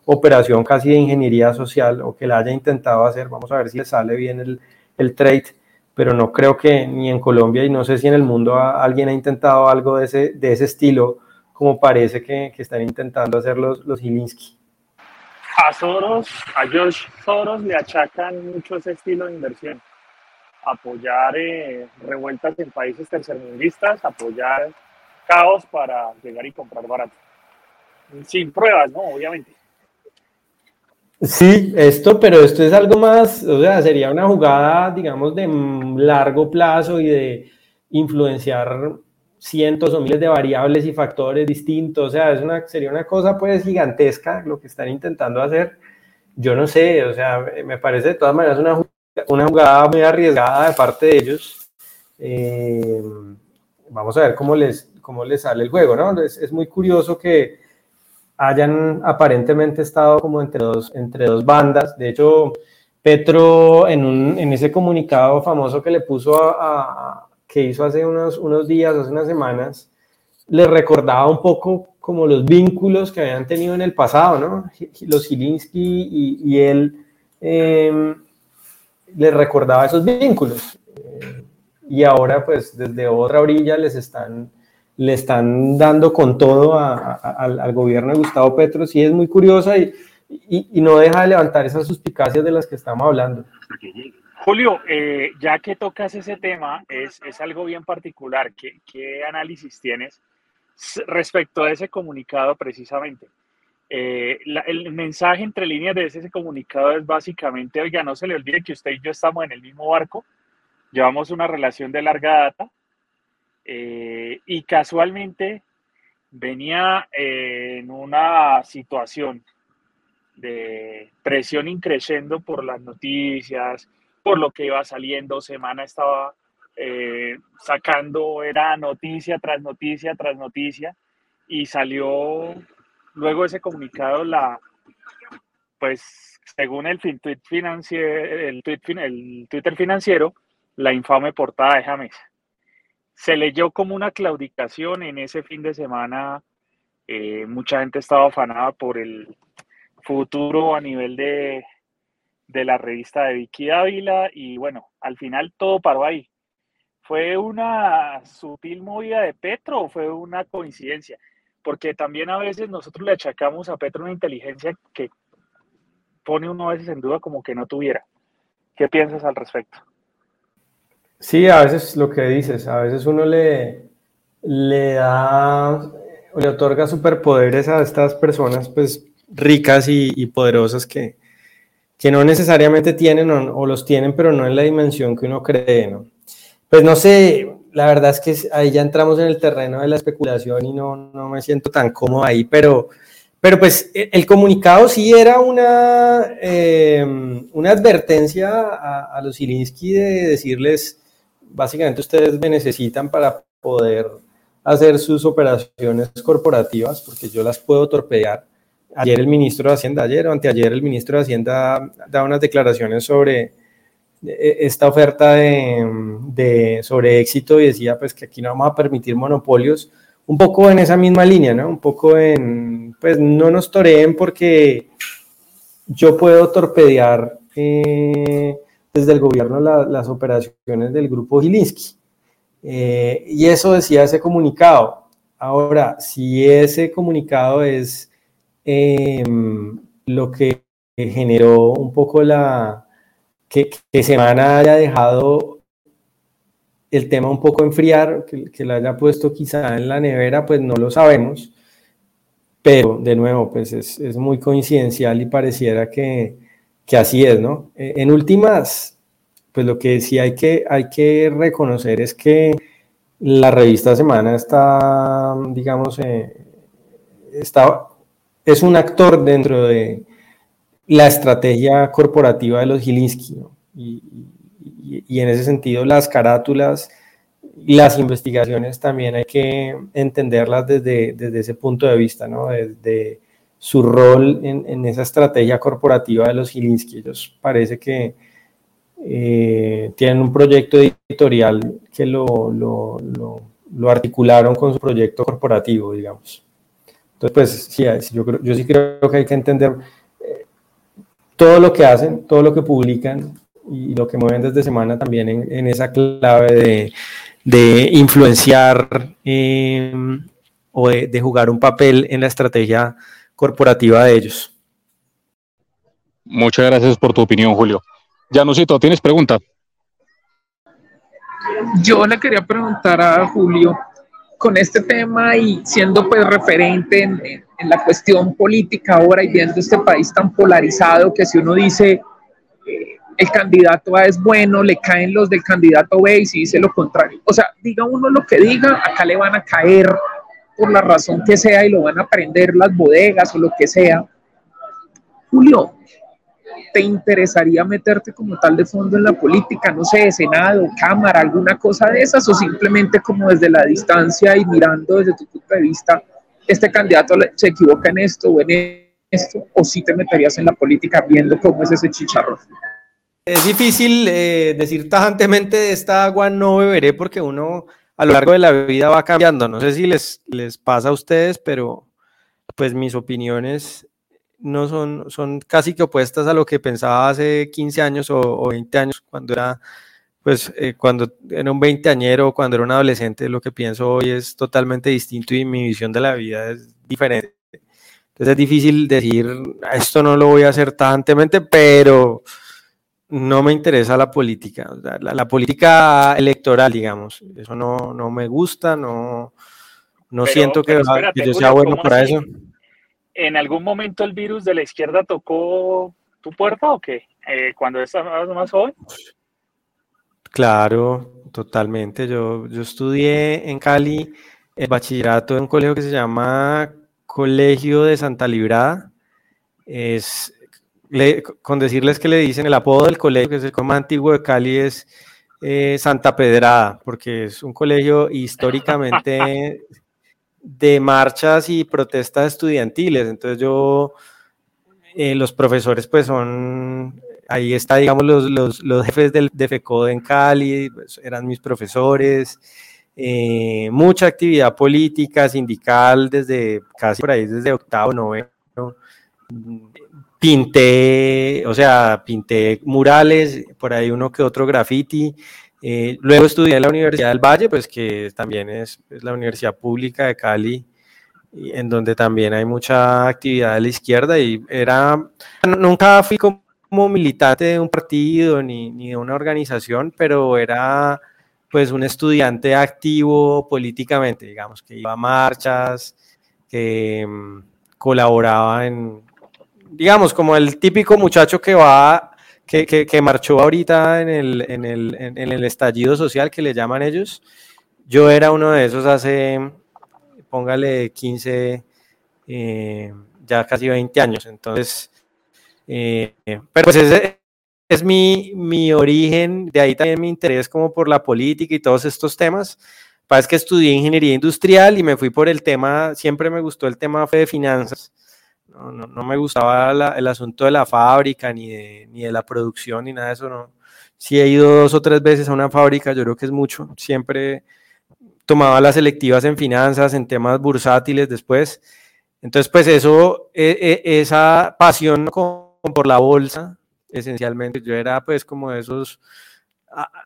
operación casi de ingeniería social o que la haya intentado hacer. Vamos a ver si le sale bien el, el trade, pero no creo que ni en Colombia y no sé si en el mundo alguien ha intentado algo de ese, de ese estilo, como parece que, están intentando hacer los, los.
A Soros, a George Soros le achacan mucho ese estilo de inversión apoyar eh, revueltas en países tercermundistas, apoyar caos para llegar y comprar barato. Sin pruebas, ¿no? Obviamente.
Sí, esto, pero esto es algo más, o sea, sería una jugada, digamos, de largo plazo y de influenciar cientos o miles de variables y factores distintos, o sea, es una, sería una cosa pues gigantesca lo que están intentando hacer. Yo no sé, o sea, me parece de todas maneras una una jugada muy arriesgada de parte de ellos. Eh, vamos a ver cómo les, cómo les sale el juego, ¿no? Es, es, muy curioso que hayan aparentemente estado como entre dos, entre dos bandas. De hecho, Petro en, un, en ese comunicado famoso que le puso a, que hizo hace unos, unos días, hace unas semanas, le recordaba un poco como los vínculos que habían tenido en el pasado, ¿no? Los Gilinski y, y él eh, les recordaba esos vínculos. Eh, y ahora, pues, desde otra orilla les están, le están dando con todo al, gobierno de Gustavo Petro. Sí, es muy curiosa y, y, no deja de levantar esas suspicacias de las que estamos hablando.
Julio, eh, ya que tocas ese tema, es, es algo bien particular. ¿Qué, ¿Qué análisis tienes respecto a ese comunicado precisamente? Eh, el mensaje entre líneas de ese, comunicado es básicamente, oiga, no se le olvide que usted y yo estamos en el mismo barco, llevamos una relación de larga data eh, y casualmente venía eh, en una situación de presión increciendo por las noticias, por lo que iba saliendo, semana estaba sacando, era noticia tras noticia tras noticia, y salió Luego ese comunicado, la, pues según el, tweet financiero, el, el Twitter financiero, la infame portada de James. Se leyó como una claudicación en ese fin de semana. Eh, mucha gente estaba afanada por el futuro a nivel de, de la revista de Vicky Ávila y bueno, al final todo paró ahí. ¿Fue una sutil movida de Petro o fue una coincidencia? Porque también a veces nosotros le achacamos a Petro una inteligencia que pone uno a veces en duda como que no tuviera. ¿Qué piensas al respecto?
Sí, a veces lo que dices, a veces uno le, le da, le otorga superpoderes a estas personas pues ricas y poderosas que, que no necesariamente tienen o, los tienen, pero no en la dimensión que uno cree, ¿no? Pues no sé, la verdad es que ahí ya entramos en el terreno de la especulación y no, no me siento tan cómodo ahí, pero, pero pues e, el comunicado sí era una, em, una advertencia a, a los Zielinski de decirles, básicamente ustedes me necesitan para poder hacer sus operaciones corporativas, porque yo las puedo torpedear Ayer el ministro de Hacienda, ayer o anteayer el ministro de Hacienda da unas declaraciones sobre eh, esta oferta de, sobre éxito y decía pues que aquí no vamos a permitir monopolios, un poco en esa misma línea, ¿no? Un poco en, pues no nos toreen porque yo puedo torpedear eh, desde el gobierno las operaciones del grupo Gilinski. Eh, y eso decía ese comunicado. Ahora, si ese comunicado es Em, lo que generó un poco la que, Semana haya dejado el tema un poco enfriar, que, que lo haya puesto quizá en la nevera, pues no lo sabemos. Pero de nuevo, pues es, es muy coincidencial y pareciera que, que, así es, ¿no? E, en últimas, pues lo que sí hay que, hay que reconocer es que la revista Semana está, digamos, eh, está es un actor dentro de la estrategia corporativa de los Gilinski. Y, en ese sentido, las carátulas y las investigaciones también hay que entenderlas desde, desde ese punto de vista, ¿no? desde su rol en, esa estrategia corporativa de los Gilinski. Ellos parece que eh, tienen un proyecto editorial que lo, lo articularon con su proyecto corporativo, digamos. Entonces, pues sí, yo, yo sí creo que hay que entender eh, todo lo que hacen, todo lo que publican y lo que mueven desde semana también en, esa clave de, influenciar em, o de, jugar un papel en la estrategia corporativa de ellos.
Muchas gracias por tu opinión, Julio. Janusito, ¿tienes pregunta?
Yo le quería preguntar a Julio con este tema y siendo pues referente en, la cuestión política ahora y viendo este país tan polarizado que si uno dice eh, el candidato A es bueno, le caen los del candidato B y si dice lo contrario. O sea, diga uno lo que diga, acá le van a caer por la razón que sea y lo van a prender las bodegas o lo que sea. Julio, ¿te interesaría meterte como tal de fondo en la política? No sé, Senado, Cámara, alguna cosa de esas, o simplemente como desde la distancia y mirando desde tu punto de vista, este candidato se equivoca en esto o en esto, o si te meterías en la política viendo cómo es ese chicharrón?
Es difícil eh, decir tajantemente de esta agua no beberé porque uno a lo largo de la vida va cambiando. No sé si les, les pasa a ustedes, pero pues mis opiniones no son, son casi que opuestas a lo que pensaba hace 15 años o, 20 años cuando era, pues, eh, cuando era un veinteañero o cuando era un adolescente, lo que pienso hoy es totalmente distinto y mi visión de la vida es diferente. Entonces es difícil decir, esto no lo voy a hacer tajantemente, pero no me interesa la política, la, política electoral, digamos, eso no, no me gusta, no, no siento que, yo sea bueno para eso.
¿En algún momento el virus de la izquierda tocó tu puerta o qué? Eh, cuando estabas más joven.
Claro, totalmente. Yo, yo estudié en Cali el bachillerato en un colegio que se llama Colegio de Santa Librada. Es, con decirles que le dicen el apodo del colegio, que es el más antiguo de Cali, es eh, Santa Pedrada, porque es un colegio históricamente de marchas y protestas estudiantiles. Entonces yo, eh, los profesores pues son, ahí está, digamos, los, los, jefes del, de FECODE en Cali, pues, eran mis profesores, eh, mucha actividad política, sindical, desde casi por ahí, desde octavo, noveno. pinté, o sea, pinté murales, por ahí uno que otro graffiti. Eh, luego estudié en la Universidad del Valle, pues que también es, la Universidad Pública de Cali, en donde también hay mucha actividad de la izquierda y era, nunca fui como militante de un partido ni, ni de una organización, pero era pues un estudiante activo políticamente, digamos, que iba a marchas, que mm, colaboraba en, digamos, como el típico muchacho que va, que, que, marchó ahorita en el, en, el, en, el estallido social que le llaman ellos. Yo era uno de esos hace, póngale 15, eh, ya casi 20 años. Entonces, eh, pero pues ese es mi, mi origen, de ahí también mi interés como por la política y todos estos temas. Pasa que estudié ingeniería industrial y me fui por el tema, siempre me gustó el tema de finanzas. No, me gustaba el asunto de la fábrica, ni de, la producción, ni nada de eso. No. Si he ido dos o tres veces a una fábrica, yo creo que es mucho. Siempre tomaba las selectivas en finanzas, en temas bursátiles después. Entonces, pues eso, e, e, esa pasión por la bolsa, esencialmente, yo era pues como de esos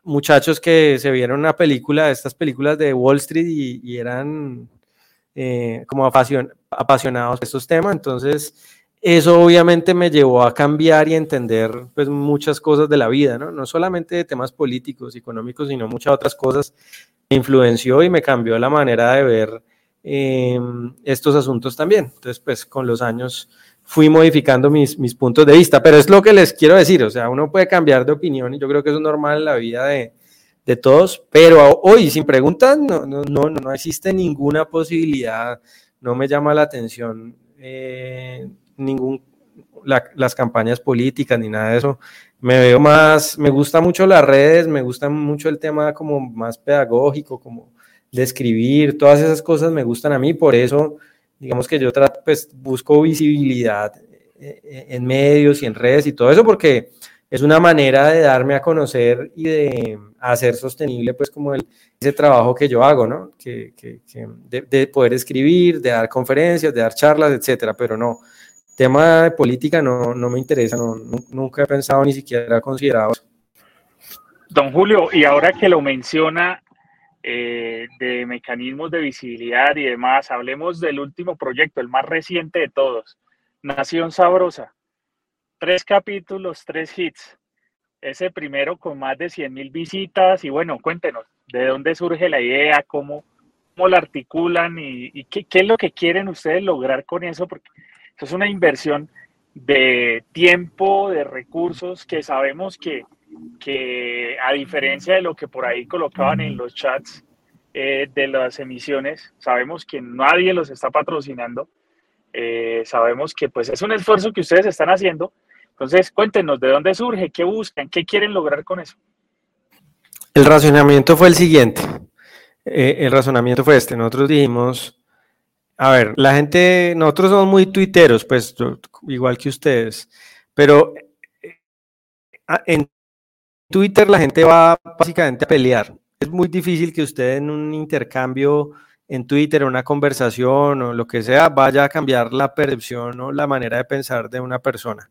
muchachos que se vieron una película, estas películas de Wall Street y, eran eh, como apasionados de estos temas. Entonces, eso obviamente me llevó a cambiar y entender pues muchas cosas de la vida, ¿no? No solamente de temas políticos, económicos, sino muchas otras cosas. Me influenció y me cambió la manera de ver eh, estos asuntos también. Entonces, pues con los años fui modificando mis, puntos de vista, pero es lo que les quiero decir, o sea, uno puede cambiar de opinión y yo creo que es normal en la vida de, de todos, pero hoy sin preguntas no, no, no, no, existe ninguna posibilidad, no me llama la atención eh, ningún, las campañas políticas ni nada de eso, me veo más, me gusta mucho las redes, me gusta mucho el tema como más pedagógico, como de todas esas cosas me gustan a mí, por eso digamos que yo pues, busco visibilidad eh, eh, en medios y en redes y todo eso porque es una manera de darme a conocer y de hacer sostenible pues como ese trabajo que yo hago, ¿no? Que, que, de, poder escribir, de dar conferencias, de dar charlas, etcétera, pero no, tema de política no, no me interesa, no, nunca he pensado ni siquiera considerado.
Don Julio, y ahora que lo menciona, eh, de mecanismos de visibilidad y demás. Hablemos del último proyecto, el más reciente de todos, Nación Sabrosa. Tres capítulos, tres hits. Ese primero con más de 100 mil visitas y bueno, cuéntenos, ¿de dónde surge la idea? ¿Cómo, cómo la articulan? ¿Y, qué, qué, es lo que quieren ustedes lograr con eso? Porque eso es una inversión de tiempo, de recursos que sabemos que que a diferencia de lo que por ahí colocaban en los chats eh, de las emisiones, sabemos que nadie los está patrocinando, eh, sabemos que pues es un esfuerzo que ustedes están haciendo, entonces cuéntenos de dónde surge, qué buscan, qué quieren lograr con eso.
El razonamiento fue el siguiente, eh, el razonamiento fue este, nosotros dijimos, a ver, la gente, nosotros somos muy tuiteros, pues igual que ustedes, pero en Twitter la gente va básicamente a pelear. Es muy difícil que usted en un intercambio en Twitter, una conversación o lo que sea, vaya a cambiar la percepción o la manera de pensar de una persona.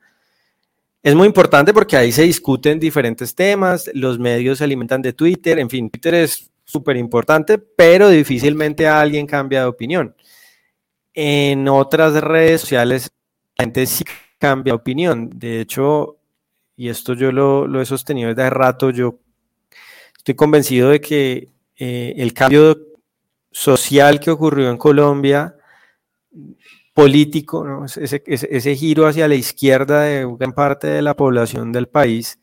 Es muy importante porque ahí se discuten diferentes temas, los medios se alimentan de Twitter, en fin, Twitter es súper importante, pero difícilmente alguien cambia de opinión. En otras redes sociales, la gente sí cambia de opinión. De hecho, y esto yo lo, he sostenido desde hace rato, yo estoy convencido de que eh, el cambio social que ocurrió en Colombia, político, ese, ese, giro hacia la izquierda de gran parte de la población del país,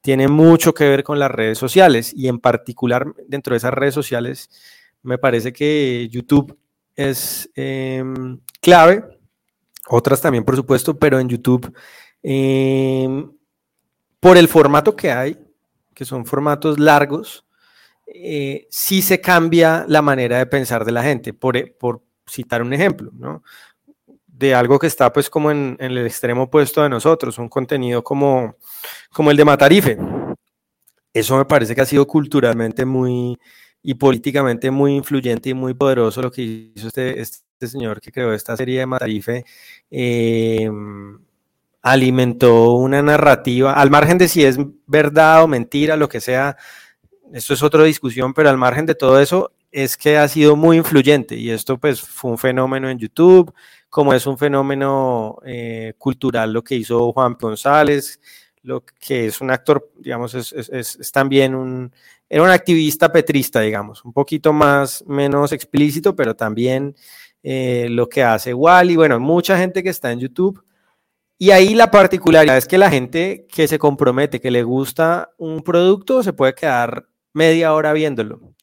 tiene mucho que ver con las redes sociales y en particular dentro de esas redes sociales me parece que YouTube es em, clave, otras también por supuesto, pero en YouTube Em, por el formato que hay, que son formatos largos, eh, sí se cambia la manera de pensar de la gente, por, e, por citar un ejemplo, ¿no? De algo que está pues como en, el extremo opuesto de nosotros, un contenido como, como el de Matarife. Eso me parece que ha sido culturalmente muy y políticamente muy influyente y muy poderoso lo que hizo este, este señor que creó esta serie de Matarife. Eh, alimentó una narrativa, al margen de si es verdad o mentira, lo que sea, esto es otra discusión, pero al margen de todo eso, es que ha sido muy influyente y esto pues fue un fenómeno en YouTube, como es un fenómeno eh, cultural lo que hizo Juan González, lo que es un actor, digamos, es, es, también un, era un activista petrista, digamos, un poquito más, menos explícito, pero también eh, lo que hace Wally, bueno, mucha gente que está en YouTube y ahí la particularidad es que la gente que se compromete, que le gusta un producto, se puede quedar media hora viéndolo.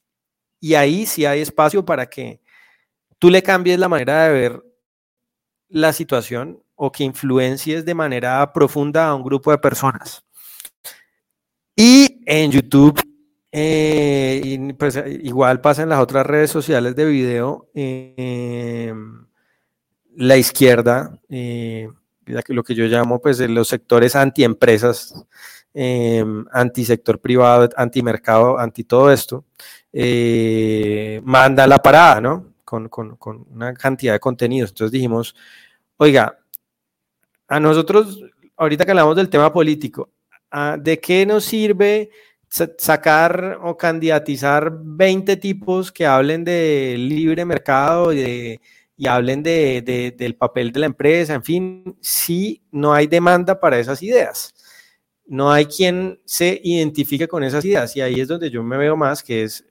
Y ahí sí hay espacio para que tú le cambies la manera de ver la situación o que influencies de manera profunda a un grupo de personas. Y en YouTube, eh, pues igual pasa en las otras redes sociales de video, eh, la izquierda, eh, lo que yo llamo pues los sectores antiempresas, eh, antisector privado, antimercado, anti todo esto, eh, manda la parada, ¿no? Con, con, con, una cantidad de contenidos. Entonces dijimos, oiga, a nosotros, ahorita que hablamos del tema político, ¿de qué nos sirve sacar o candidatizar 20 tipos que hablen de libre mercado y de y hablen de, del papel de la empresa, en fin, si no hay demanda para esas ideas. No hay quien se identifique con esas ideas y ahí es donde yo me veo más, que es,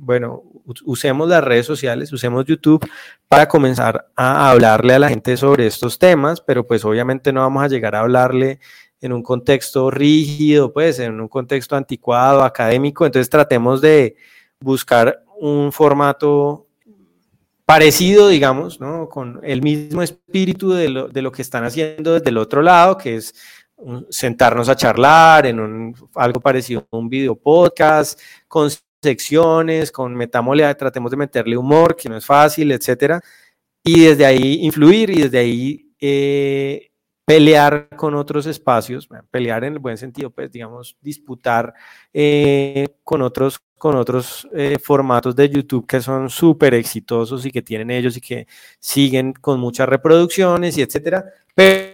bueno, usemos las redes sociales, usemos YouTube para comenzar a hablarle a la gente sobre estos temas, pero pues obviamente no vamos a llegar a hablarle en un contexto rígido, pues en un contexto anticuado, académico, entonces tratemos de buscar un formato parecido, digamos, ¿no? con el mismo espíritu de lo, de lo, que están haciendo desde el otro lado, que es sentarnos a charlar en un, algo parecido a un video podcast, con secciones, con metámole, tratemos de meterle humor, que no es fácil, etcétera, y desde ahí influir y desde ahí eh, pelear con otros espacios, pelear en el buen sentido, pues digamos, disputar eh, con otros, con otros eh, formatos de YouTube que son súper exitosos y que tienen ellos y que siguen con muchas reproducciones y etcétera, pero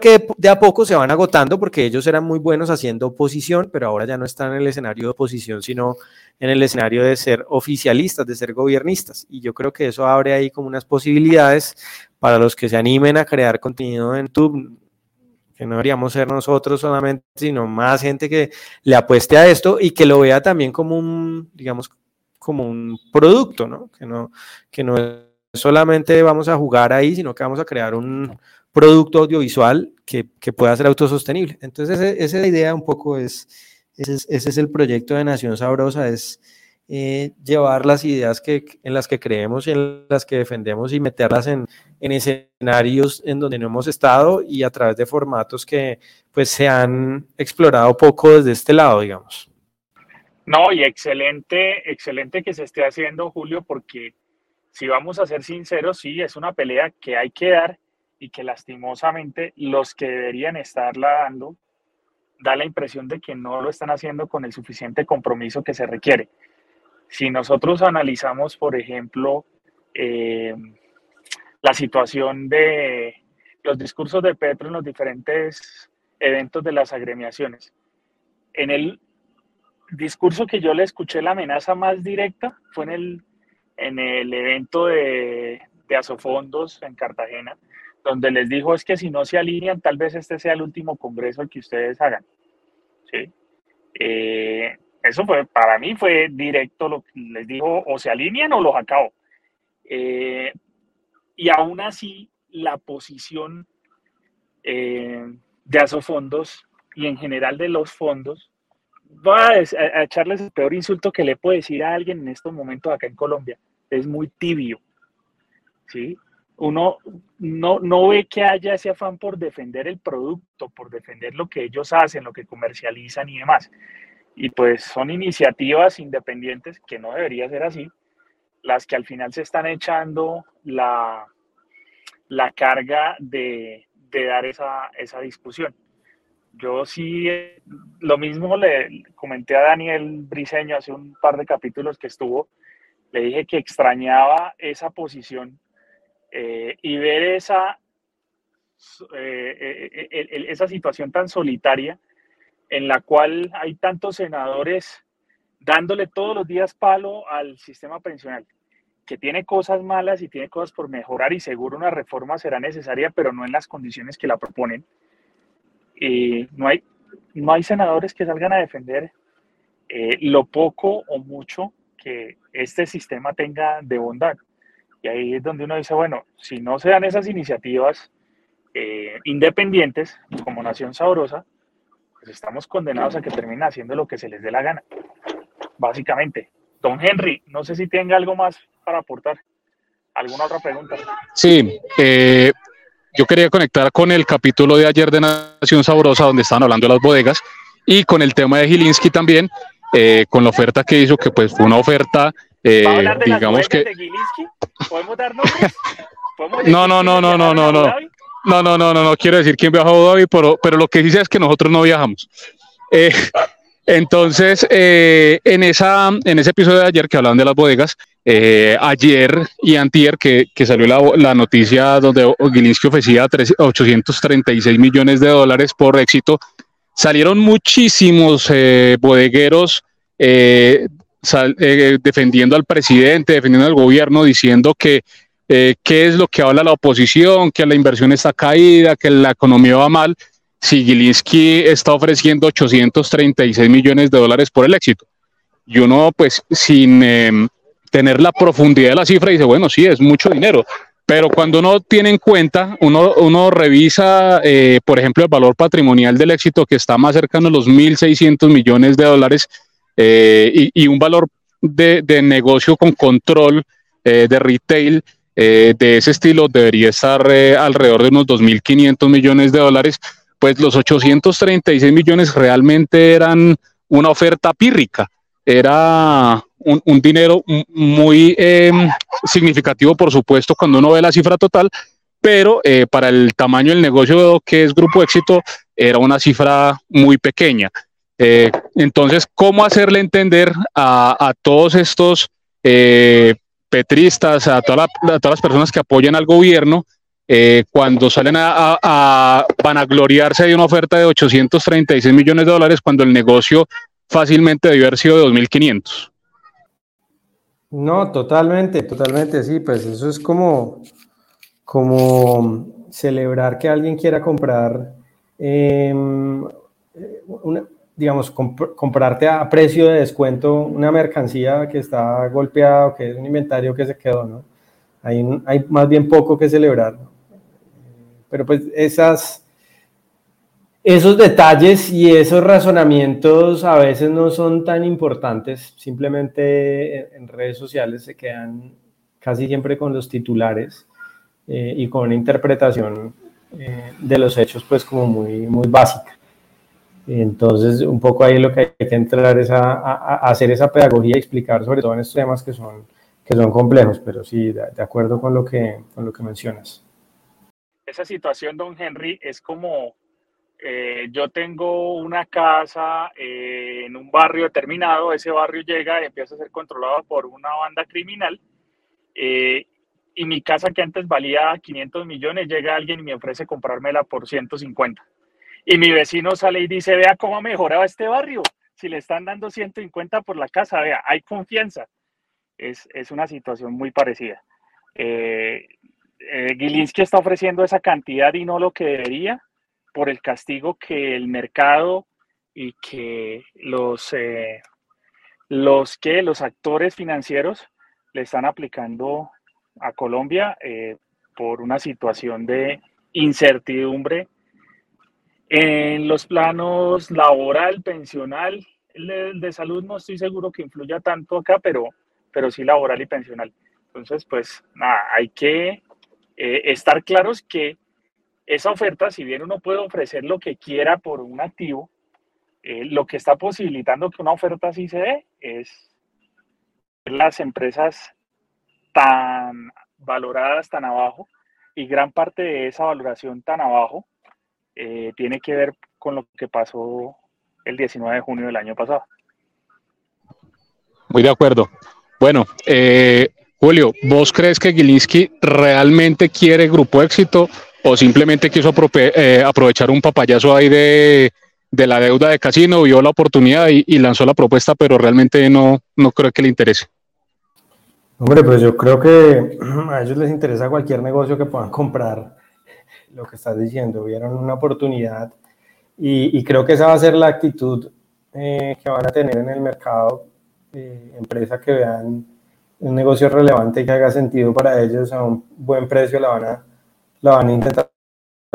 que de a poco se van agotando porque ellos eran muy buenos haciendo oposición, pero ahora ya no están en el escenario de oposición, sino en el escenario de ser oficialistas, de ser gobiernistas. Y yo creo que eso abre ahí como unas posibilidades para los que se animen a crear contenido en YouTube, que no deberíamos ser nosotros solamente, sino más gente que le apueste a esto y que lo vea también como un, digamos, como un producto, ¿no? Que no, que no solamente vamos a jugar ahí, sino que vamos a crear un producto audiovisual que, pueda ser autosostenible. Entonces, esa es la idea un poco, es, ese es, ese es el proyecto de Nación Sabrosa, es eh, llevar las ideas que, en las que creemos y en las que defendemos y meterlas en, en, escenarios en donde no hemos estado y a través de formatos que pues se han explorado poco desde este lado, digamos.
No, y excelente, excelente que se esté haciendo, Julio, porque si vamos a ser sinceros, sí, es una pelea que hay que dar y que lastimosamente los que deberían estarla dando da la impresión de que no lo están haciendo con el suficiente compromiso que se requiere. Si nosotros analizamos, por ejemplo, eh, la situación de los discursos de Petro en los diferentes eventos de las agremiaciones, en el discurso que yo le escuché la amenaza más directa fue en el, en el evento de, de Asofondos en Cartagena, donde les dijo es que si no se alinean, tal vez este sea el último congreso que ustedes hagan. ¿sí? Eh, eso fue, para mí fue directo lo que les digo, o se alinean o los acabo. Eh, y aún así, la posición eh, de Asofondos y en general de los fondos va a, echarles el peor insulto que le puede decir a alguien en estos momentos acá en Colombia. Es muy tibio. ¿sí? Uno no, no ve que haya ese afán por defender el producto, por defender lo que ellos hacen, lo que comercializan y demás y pues son iniciativas independientes, que no debería ser así, las que al final se están echando la, la carga de, dar esa, discusión. yo sí, lo mismo le comenté a Daniel Briseño hace un par de capítulos que estuvo, le dije que extrañaba esa posición eh, y ver esa, eh, eh, esa situación tan solitaria en la cual hay tantos senadores dándole todos los días palo al sistema pensional, que tiene cosas malas y tiene cosas por mejorar y seguro una reforma será necesaria, pero no en las condiciones que la proponen. Y no, hay, no hay senadores que salgan a defender eh, lo poco o mucho que este sistema tenga de bondad. Y ahí es donde uno dice, bueno, si no se dan esas iniciativas eh, independientes como Nación Sabrosa, pues estamos condenados a que terminen haciendo lo que se les dé la gana básicamente. Don Henry, no sé si tenga algo más para aportar. ¿Alguna otra pregunta?
Sí, eh, yo quería conectar con el capítulo de ayer de Nación Sabrosa, donde estaban hablando de las bodegas, y con el tema de Gilinski también, eh, con la oferta que hizo, que pues fue una oferta, eh, digamos que... ¿Podemos dar nombres? no, no, no, no, no, no, no. No, no, no, no, no quiero decir quién viajó a Abu Dhabi, pero, pero lo que dice es que nosotros no viajamos. Eh, entonces, eh, en, esa, en ese episodio de ayer que hablaban de las bodegas, eh, ayer y antier que, que salió la, la, noticia donde Gilinski ofrecía 836 millones de dólares por éxito, salieron muchísimos eh, sal, defendiendo al presidente, defendiendo al gobierno, diciendo que qué es lo que habla la oposición, que la inversión está caída, que la economía va mal si Gilinski está ofreciendo 836 millones de dólares por el éxito. Y uno, pues, sin em, tener la profundidad de la cifra, dice, bueno, sí, es mucho dinero. Pero cuando uno tiene en cuenta, uno, uno revisa, eh, por ejemplo, el valor patrimonial del éxito, que está más cercano a los 1.600 millones de dólares, eh, y, un valor de, negocio con control eh, de retail de ese estilo debería estar alrededor de unos 2.500 millones de dólares pues los 836 millones realmente eran una oferta pírrica, era un, dinero muy em, significativo, por supuesto, cuando uno ve la cifra total, pero eh, para el tamaño del negocio que es Grupo Éxito, era una cifra muy pequeña. Eh, entonces, ¿cómo hacerle entender a, todos estos eh, petristas, a, a todas las personas que apoyan al gobierno, eh, cuando salen a, a, vanagloriarse de una oferta de 836 millones de dólares cuando el negocio fácilmente debió haber sido de 2.500.
No, totalmente, totalmente, sí, pues eso es como, como celebrar que alguien quiera comprar, em, digamos, comprarte a precio de descuento una mercancía que está golpeada o que es un inventario que se quedó, ¿no? Hay, hay más bien poco que celebrar, ¿no? Pero pues esas, esos detalles y esos razonamientos a veces no son tan importantes, simplemente en, redes sociales se quedan casi siempre con los titulares eh, y con una interpretación eh, de los hechos pues como muy, muy básica. Entonces, un poco ahí lo que hay que entrar es a, hacer esa pedagogía y explicar sobre todo en estos temas que son, que son complejos, pero sí, de, acuerdo con lo, que, con lo que mencionas
esa situación, don Henry, es como eh, yo tengo una casa eh, en un barrio determinado, ese barrio llega y empieza a ser controlado por una banda criminal, eh, y mi casa que antes valía 500 millones, llega alguien y me ofrece comprármela por 150. Y mi vecino sale y dice, vea cómo ha mejorado este barrio, si le están dando 150 por la casa, vea, hay confianza. Es, es una situación muy parecida. Eh, eh, está ofreciendo esa cantidad y no lo que debería por el castigo que el mercado y que los, eh, los, que los actores financieros le están aplicando a Colombia eh, por una situación de incertidumbre en los planos laboral, pensional, el de, salud no estoy seguro que influya tanto acá, pero, pero sí laboral y pensional. Entonces, pues nada, hay que eh, estar claros que esa oferta, si bien uno puede ofrecer lo que quiera por un activo, eh, lo que está posibilitando que una oferta así se dé es las empresas tan valoradas tan abajo y gran parte de esa valoración tan abajo eh, tiene que ver con lo que pasó el 19 de junio del año pasado.
Muy de acuerdo. Bueno, eh, Julio, ¿vos crees que Gilinski realmente quiere Grupo Éxito o simplemente quiso eh, aprovechar un papayazo ahí de, la deuda de casino, vio la oportunidad y, lanzó la propuesta, pero realmente no, no creo que le interese?
Hombre, pues yo creo que a ellos les interesa cualquier negocio que puedan comprar, lo que estás diciendo, vieron una oportunidad y, creo que esa va a ser la actitud eh, que van a tener en el mercado, eh, que vean un negocio relevante que haga sentido para ellos a un buen precio, la van a, la van a intentar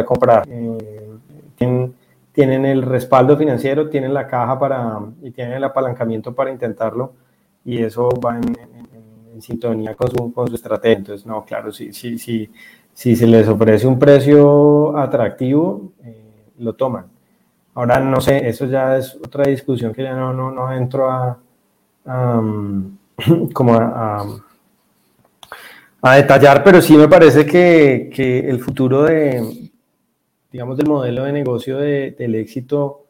comprar. Eh, tienen, tienen, el respaldo financiero, tienen la caja para, y tienen el apalancamiento para intentarlo y eso va en, en, sintonía con su, con su estrategia. Entonces, no, claro, si, si, si, si se les ofrece un precio atractivo, eh, lo toman. Ahora, no sé, eso ya es otra discusión que ya no, no, no entro a, como a, detallar, pero sí me parece que, que, el futuro de, digamos, del modelo de negocio de, del éxito,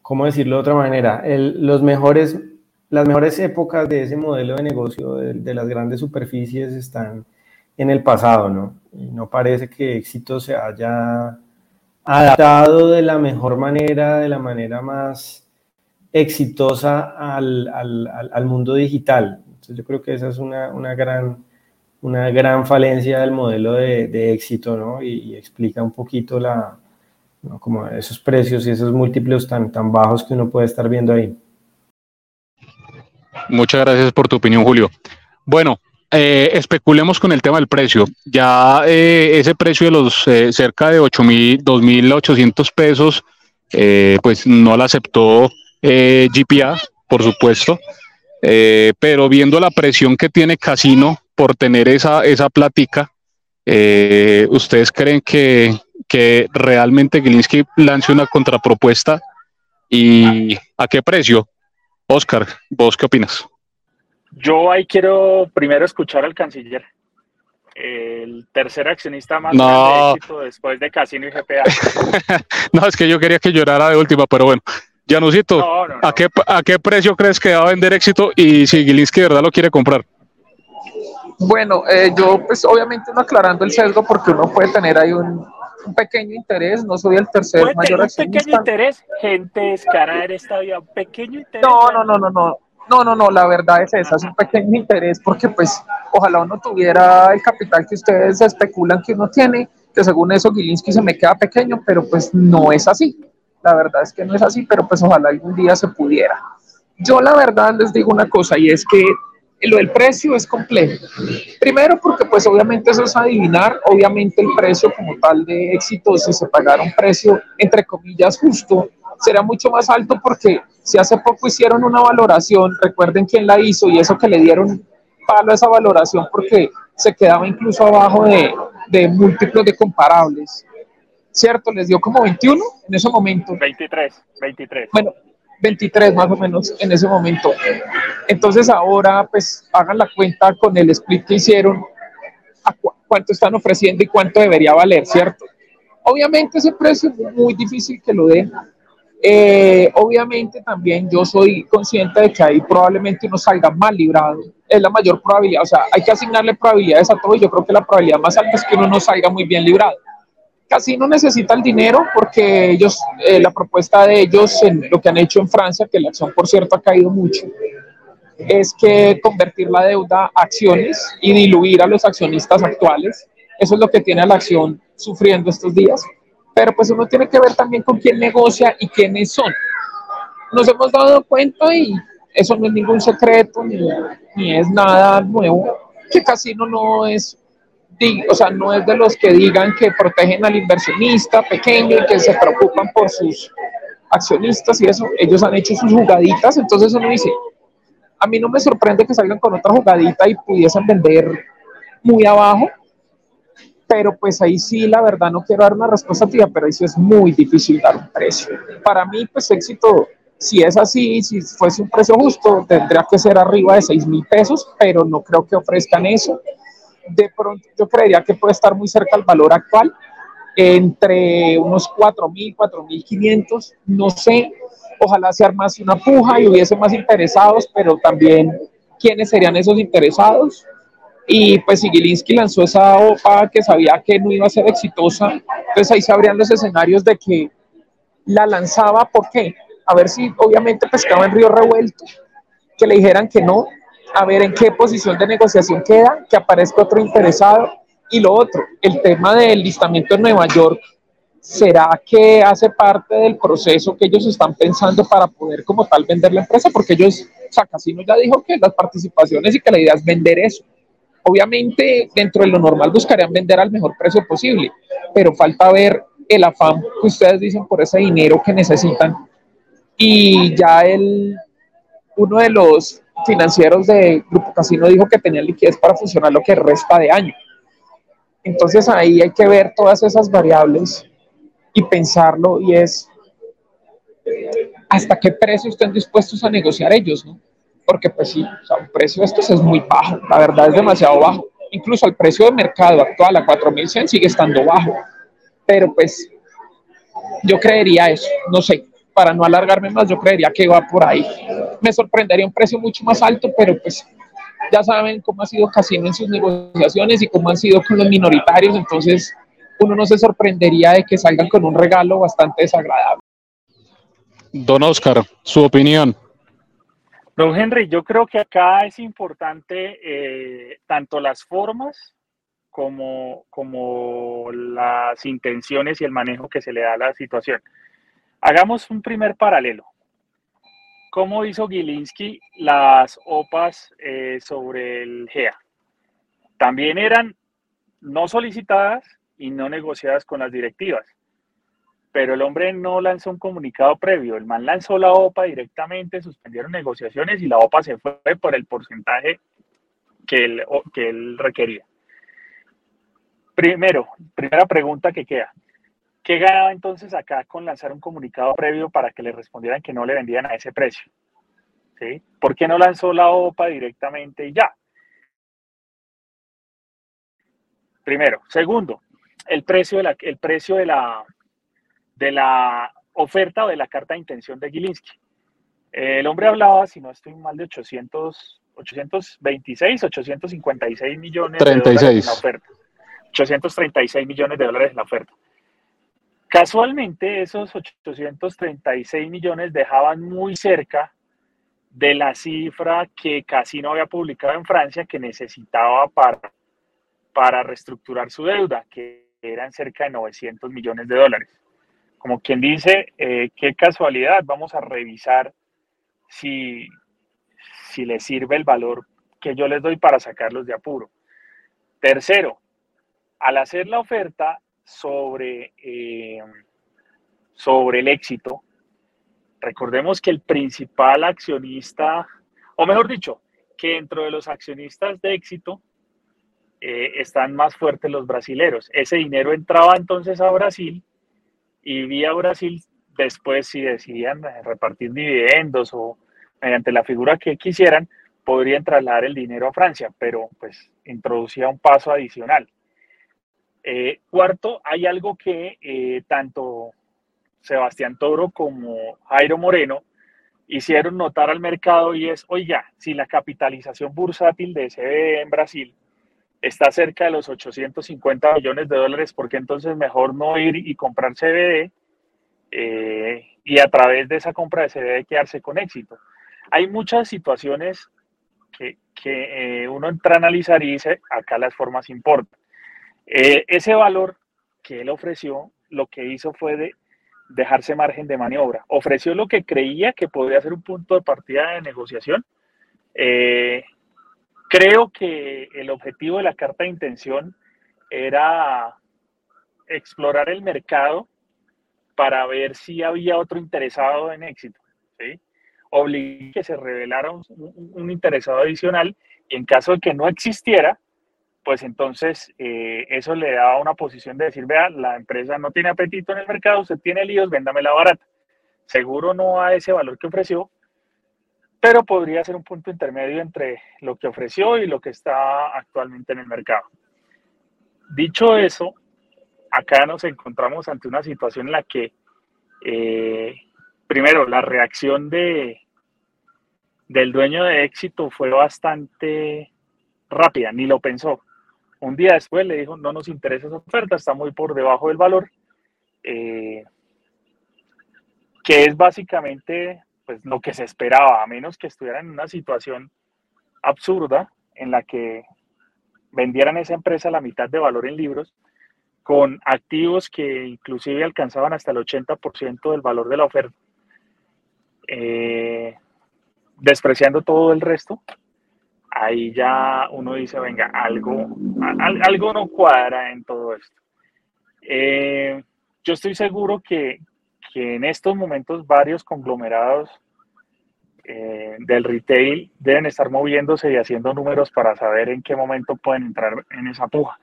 ¿cómo decirlo de otra manera? El, los mejores, las mejores épocas de ese modelo de negocio de, las grandes superficies están en el pasado, ¿no? Y no parece que éxito se haya adaptado de la mejor manera, de la manera más exitosa al, al, mundo digital. Entonces yo creo que esa es una, una gran, una gran falencia del modelo de, de éxito, ¿no? Y, explica un poquito la, como esos precios y esos múltiplos tan, tan bajos que uno puede estar viendo ahí.
Muchas gracias por tu opinión, Julio. Bueno, eh, especulemos con el tema del precio. Ya eh, ese precio de los eh, cerca de 2.800 pesos, pues no lo aceptó eh, GPA, por supuesto, eh, pero viendo la presión que tiene Casino por tener esa, esa plática, eh, ¿ustedes creen que, que realmente Gilinski lance una contrapropuesta? ¿Y a qué precio? Oscar, ¿vos qué opinas?
Yo ahí quiero primero escuchar al canciller, el tercer accionista más grande de éxito después de Casino y GPA.
no, es que yo quería que llorara de última, pero bueno, Janusito, ¿a, qué, ¿a qué precio crees que va a vender éxito y si Gilinski de verdad lo quiere comprar?
Bueno, eh, yo pues obviamente no aclarando el sesgo porque uno puede tener ahí un, pequeño interés, no soy el tercer mayor
accionista. Un pequeño interés, gente descarada en esta vida, un pequeño interés.
No, no, no, no, no, no, no, no, la verdad es esa, es un pequeño interés porque pues ojalá uno tuviera el capital que ustedes especulan que uno tiene, que según eso Gilinski se me queda pequeño, pero pues no es así. La verdad es que no es así, pero pues ojalá algún día se pudiera. Yo la verdad les digo una cosa y es que lo del precio es complejo. Primero porque pues obviamente eso es adivinar, obviamente el precio como tal de éxito, si se pagara un precio entre comillas justo, será mucho más alto porque si hace poco hicieron una valoración, recuerden quién la hizo y eso que le dieron palo a esa valoración porque se quedaba incluso abajo de, de múltiplos de comparables. ¿cierto? Les dio como 21 en ese momento.
23, 23.
Bueno, 23 más o menos en ese momento. Entonces ahora pues hagan la cuenta con el split que hicieron, a cuánto están ofreciendo y cuánto debería valer, ¿cierto? Obviamente ese precio es muy difícil que lo den. Eh, obviamente también yo soy consciente de que ahí probablemente uno salga mal librado. Es la mayor probabilidad, o sea, hay que asignarle probabilidades a todo y yo creo que la probabilidad más alta es que uno no salga muy bien librado casi no necesita el dinero porque ellos, eh, la propuesta de ellos, en lo que han hecho en Francia, que la acción por cierto ha caído mucho, es que convertir la deuda a acciones y diluir a los accionistas actuales. Eso es lo que tiene la acción sufriendo estos días. Pero pues uno tiene que ver también con quién negocia y quiénes son. Nos hemos dado cuenta y eso no es ningún secreto ni, es nada nuevo, que Casino no es o sea, no es de los que digan que protegen al inversionista pequeño y que se preocupan por sus accionistas y eso, ellos han hecho sus jugaditas, entonces uno dice, a mí no me sorprende que salgan con otra jugadita y pudiesen vender muy abajo, pero pues ahí sí, la verdad, no quiero dar una respuesta tía, pero ahí sí es muy difícil dar un precio. Para mí, pues éxito, si es así, si fuese un precio justo, tendría que ser arriba de 6 mil pesos, pero no creo que ofrezcan eso de pronto yo creería que puede estar muy cerca al valor actual, entre unos 4.000, 4.500, no sé, ojalá se armase una puja y hubiese más interesados, pero también quiénes serían esos interesados. Y pues Gilinski lanzó esa OPA que sabía que no iba a ser exitosa, entonces ahí se abrían los escenarios de que la lanzaba, ¿por qué? A ver si obviamente pescaba en río revuelto, que le dijeran que no, a ver en qué posición de negociación queda, que aparezca otro interesado. Y lo otro, el tema del listamiento en Nueva York, ¿será que hace parte del proceso que ellos están pensando para poder como tal vender la empresa? Porque ellos, o sea, Casino ya dijo que las participaciones y que la idea es vender eso. Obviamente, dentro de lo normal buscarían vender al mejor precio posible, pero falta ver el afán que ustedes dicen por ese dinero que necesitan. Y ya el, uno de los financieros de Grupo Casino dijo que tenían liquidez para funcionar lo que resta de año. Entonces ahí hay que ver todas esas variables y pensarlo y es hasta qué precio estén dispuestos a negociar ellos, ¿no? Porque pues sí, o sea, el precio de estos es muy bajo, la verdad es demasiado bajo. Incluso el precio de mercado actual a 4.100 sigue estando bajo. Pero pues yo creería eso, no sé, para no alargarme más, yo creería que va por ahí. Me sorprendería un precio mucho más alto, pero pues ya saben cómo ha sido Casino en sus negociaciones y cómo han sido con los minoritarios, entonces uno no se sorprendería de que salgan con un regalo bastante desagradable.
Don Oscar, su opinión.
Don Henry, yo creo que acá es importante eh, tanto las formas como, como las intenciones y el manejo que se le da a la situación. Hagamos un primer paralelo. ¿Cómo hizo Gilinski las OPAs eh, sobre el GEA? También eran no solicitadas y no negociadas con las directivas. Pero el hombre no lanzó un comunicado previo. El man lanzó la OPA directamente, suspendieron negociaciones y la OPA se fue por el porcentaje que él, que él requería. Primero, primera pregunta que queda. ¿Qué ganaba entonces acá con lanzar un comunicado previo para que le respondieran que no le vendían a ese precio? ¿Por qué no lanzó la OPA directamente y ya? Primero. Segundo, el precio de la, el precio de la, de la oferta o de la carta de intención de Gilinski. El hombre hablaba, si no estoy mal, de 800, 826, 856 millones de dólares en la oferta. 836 millones de dólares en la oferta. Casualmente, esos 836 millones dejaban muy cerca de la cifra que Casino había publicado en Francia que necesitaba para, para reestructurar su deuda, que eran cerca de 900 millones de dólares. Como quien dice, eh, qué casualidad, vamos a revisar si, si les sirve el valor que yo les doy para sacarlos de apuro. Tercero, al hacer la oferta, sobre, eh, sobre el éxito, recordemos que el principal accionista, o mejor dicho, que dentro de los accionistas de éxito eh, están más fuertes los brasileros. Ese dinero entraba entonces a Brasil y vía Brasil después si decidían repartir dividendos o mediante la figura que quisieran, podrían trasladar el dinero a Francia, pero pues introducía un paso adicional. Eh, cuarto, hay algo que eh, tanto Sebastián Toro como Jairo Moreno hicieron notar al mercado y es, oiga, si la capitalización bursátil de CBE en Brasil está cerca de los 850 millones de dólares, ¿por qué entonces mejor no ir y comprar CBD eh, y a través de esa compra de CBD quedarse con éxito? Hay muchas situaciones que, que uno entra a analizar y dice, acá las formas importan. Eh, ese valor que él ofreció, lo que hizo fue de dejarse margen de maniobra. Ofreció lo que creía que podría ser un punto de partida de negociación. Eh, creo que el objetivo de la carta de intención era explorar el mercado para ver si había otro interesado en éxito. ¿sí? que se revelara un interesado adicional y en caso de que no existiera, pues entonces eh, eso le da una posición de decir, vea, la empresa no tiene apetito en el mercado, usted tiene líos, véndamela barata. Seguro no a ese valor que ofreció, pero podría ser un punto intermedio entre lo que ofreció y lo que está actualmente en el mercado. Dicho eso, acá nos encontramos ante una situación en la que, eh, primero, la reacción de, del dueño de éxito fue bastante rápida, ni lo pensó. Un día después le dijo, no nos interesa esa oferta, está muy por debajo del valor, eh, que es básicamente pues, lo que se esperaba, a menos que estuviera en una situación absurda en la que vendieran esa empresa la mitad de valor en libros, con activos que inclusive alcanzaban hasta el 80% del valor de la oferta, eh, despreciando todo el resto, ahí ya uno dice, venga, algo, algo no cuadra en todo esto. Eh, yo estoy seguro que, que, en estos momentos varios conglomerados eh, del retail deben estar moviéndose y haciendo números para saber en qué momento pueden entrar en esa puja.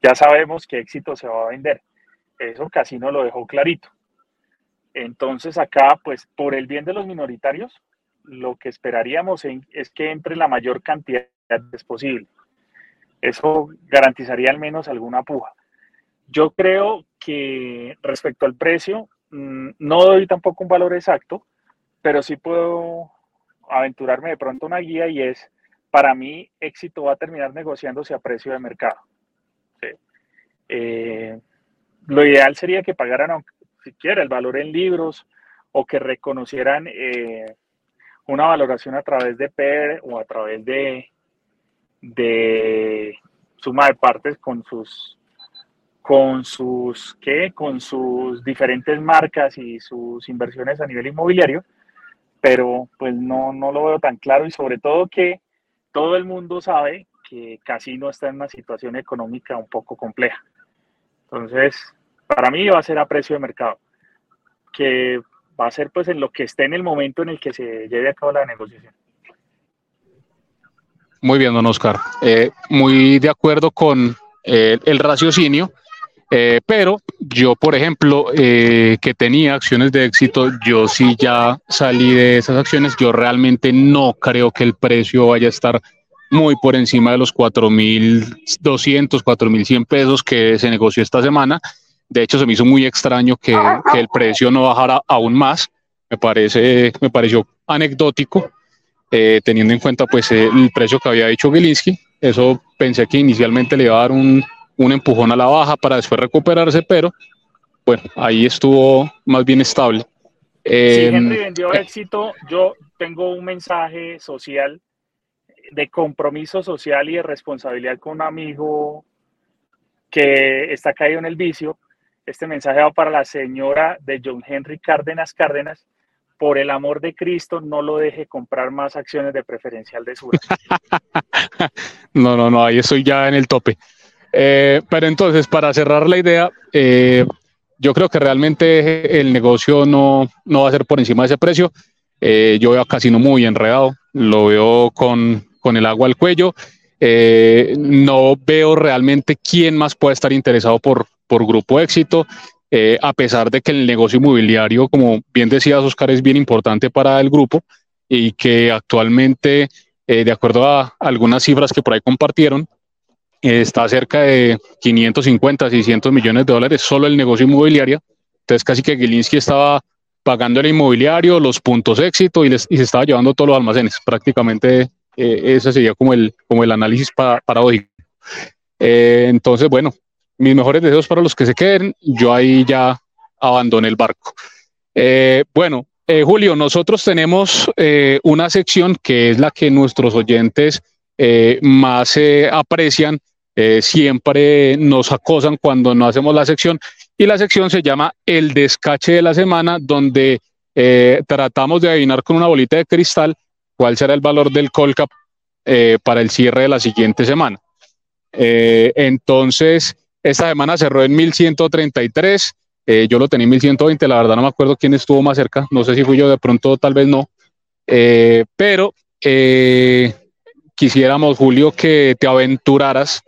Ya sabemos qué éxito se va a vender. Eso casi no lo dejó clarito. Entonces acá, pues por el bien de los minoritarios, lo que esperaríamos es que entre la mayor cantidad posible. Eso garantizaría al menos alguna puja. Yo creo que respecto al precio, no doy tampoco un valor exacto, pero sí puedo aventurarme de pronto una guía y es, para mí, éxito va a terminar negociándose a precio de mercado. Eh, lo ideal sería que pagaran, siquiera el valor en libros o que reconocieran eh, una valoración a través de PER o a través de, de suma de partes con sus con sus ¿qué? con sus diferentes marcas y sus inversiones a nivel inmobiliario, pero pues no, no lo veo tan claro y sobre todo que todo el mundo sabe que Casino está en una situación económica un poco compleja. Entonces, para mí va a ser a precio de mercado, que va a ser pues en lo que esté en el momento en el que se lleve a cabo la negociación.
Muy bien, don Oscar. Eh, muy de acuerdo con eh, el raciocinio, eh, pero yo, por ejemplo, que tenía acciones de éxito, yo sí ya salí de esas acciones. Yo realmente no creo que el precio vaya a estar muy por encima de los 4.200, 4.100 pesos que se negoció esta semana. De hecho, se me hizo muy extraño que, el precio no bajara aún más. Me, parece, me pareció anecdótico, eh, teniendo en cuenta pues, el precio que había hecho Gilinski. Eso pensé que inicialmente le iba a dar un, un empujón a la baja para después recuperarse, pero bueno, ahí estuvo más bien estable.
Si Henry vendió éxito, yo tengo un mensaje social de compromiso social y de responsabilidad con un amigo que está caído en el vicio. Este mensaje va para la señora de John Henry Cárdenas Cárdenas. Por el amor de Cristo, no lo deje comprar más acciones de preferencial de Sura.
no, no, no, ahí estoy ya en el tope. Eh, pero entonces, para cerrar la idea, eh, yo creo que realmente el negocio no, no va a ser por encima de ese precio. Eh, yo veo a Casino muy enredado, lo veo con con el agua al cuello. Eh, no veo realmente quién más puede estar interesado por, por Grupo Éxito, eh, a pesar de que el negocio inmobiliario, como bien decías, Oscar, es bien importante para el grupo y que actualmente, eh, de acuerdo a algunas cifras que por ahí compartieron, está cerca de 550, 600 millones de dólares solo el negocio inmobiliario. Entonces, casi que Gilinski estaba pagando el inmobiliario, los puntos éxito y, y se estaba llevando todos los almacenes. Prácticamente eh, ese sería como el, como el análisis para paradójico. Eh, entonces, bueno, mis mejores deseos para los que se queden. Yo ahí ya abandoné el barco. Eh, bueno, Julio, nosotros tenemos una sección que es la que nuestros oyentes más aprecian. Siempre nos acosan cuando no hacemos la sección y la sección se llama El descache de la semana, donde tratamos de adivinar con una bolita de cristal cuál será el valor del Colcap eh, para el cierre de la siguiente semana. Eh, entonces, esta semana cerró en 1133. Eh, yo lo tenía en 1120, la verdad no me acuerdo quién estuvo más cerca, no sé si fui yo, de pronto tal vez no, pero quisiéramos, Julio, que te aventuraras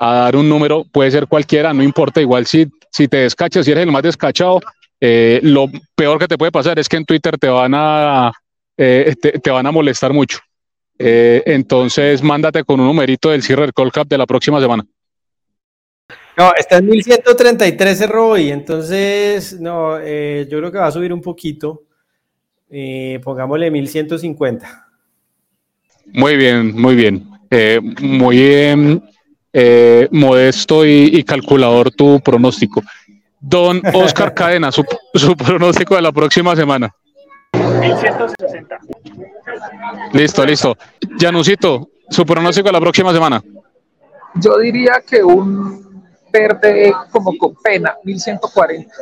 a dar un número, puede ser cualquiera, no importa, igual si, si te descachas, si eres el más descachado, lo peor que te puede pasar es que en Twitter te van a eh, te, van a molestar mucho. Eh, entonces, mándate con un numerito del cierre del Call Cup de la próxima semana.
No, está en 1133 ROI, entonces, no, eh, yo creo que va a subir un poquito. Eh, pongámosle 1150.
Muy bien, muy bien. Eh, muy bien, modesto y, calculador tu pronóstico. Don Oscar Cadena, su, su pronóstico de la próxima semana.
1160.
Listo, listo. Janusito, su pronóstico de la próxima semana.
Yo diría que un verde como con pena, 1140.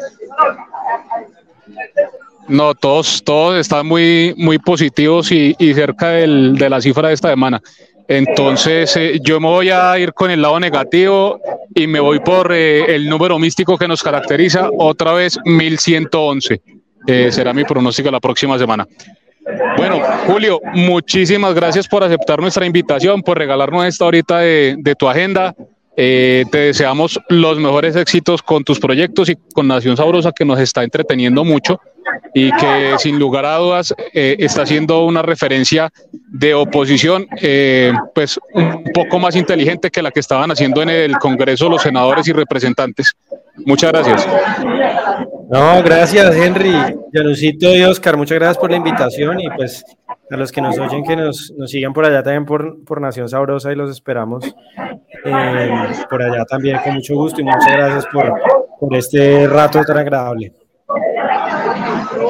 No, todos, todos están muy, muy positivos y, cerca del, de la cifra de esta semana. Entonces, eh, yo me voy a ir con el lado negativo y me voy por eh, el número místico que nos caracteriza, otra vez 1111. Eh, será mi pronóstico la próxima semana. Bueno, Julio, muchísimas gracias por aceptar nuestra invitación, por regalarnos esta horita de, tu agenda. Eh, te deseamos los mejores éxitos con tus proyectos y con Nación Sabrosa, que nos está entreteniendo mucho y que sin lugar a dudas eh, está siendo una referencia de oposición, eh, pues un poco más inteligente que la que estaban haciendo en el Congreso los senadores y representantes. Muchas gracias.
No, gracias Henry, Janucito y Oscar, muchas gracias por la invitación y pues a los que nos oyen que nos, nos sigan por allá también por, por Nación Sabrosa y los esperamos eh, por allá también con mucho gusto y muchas gracias por, por este rato tan agradable.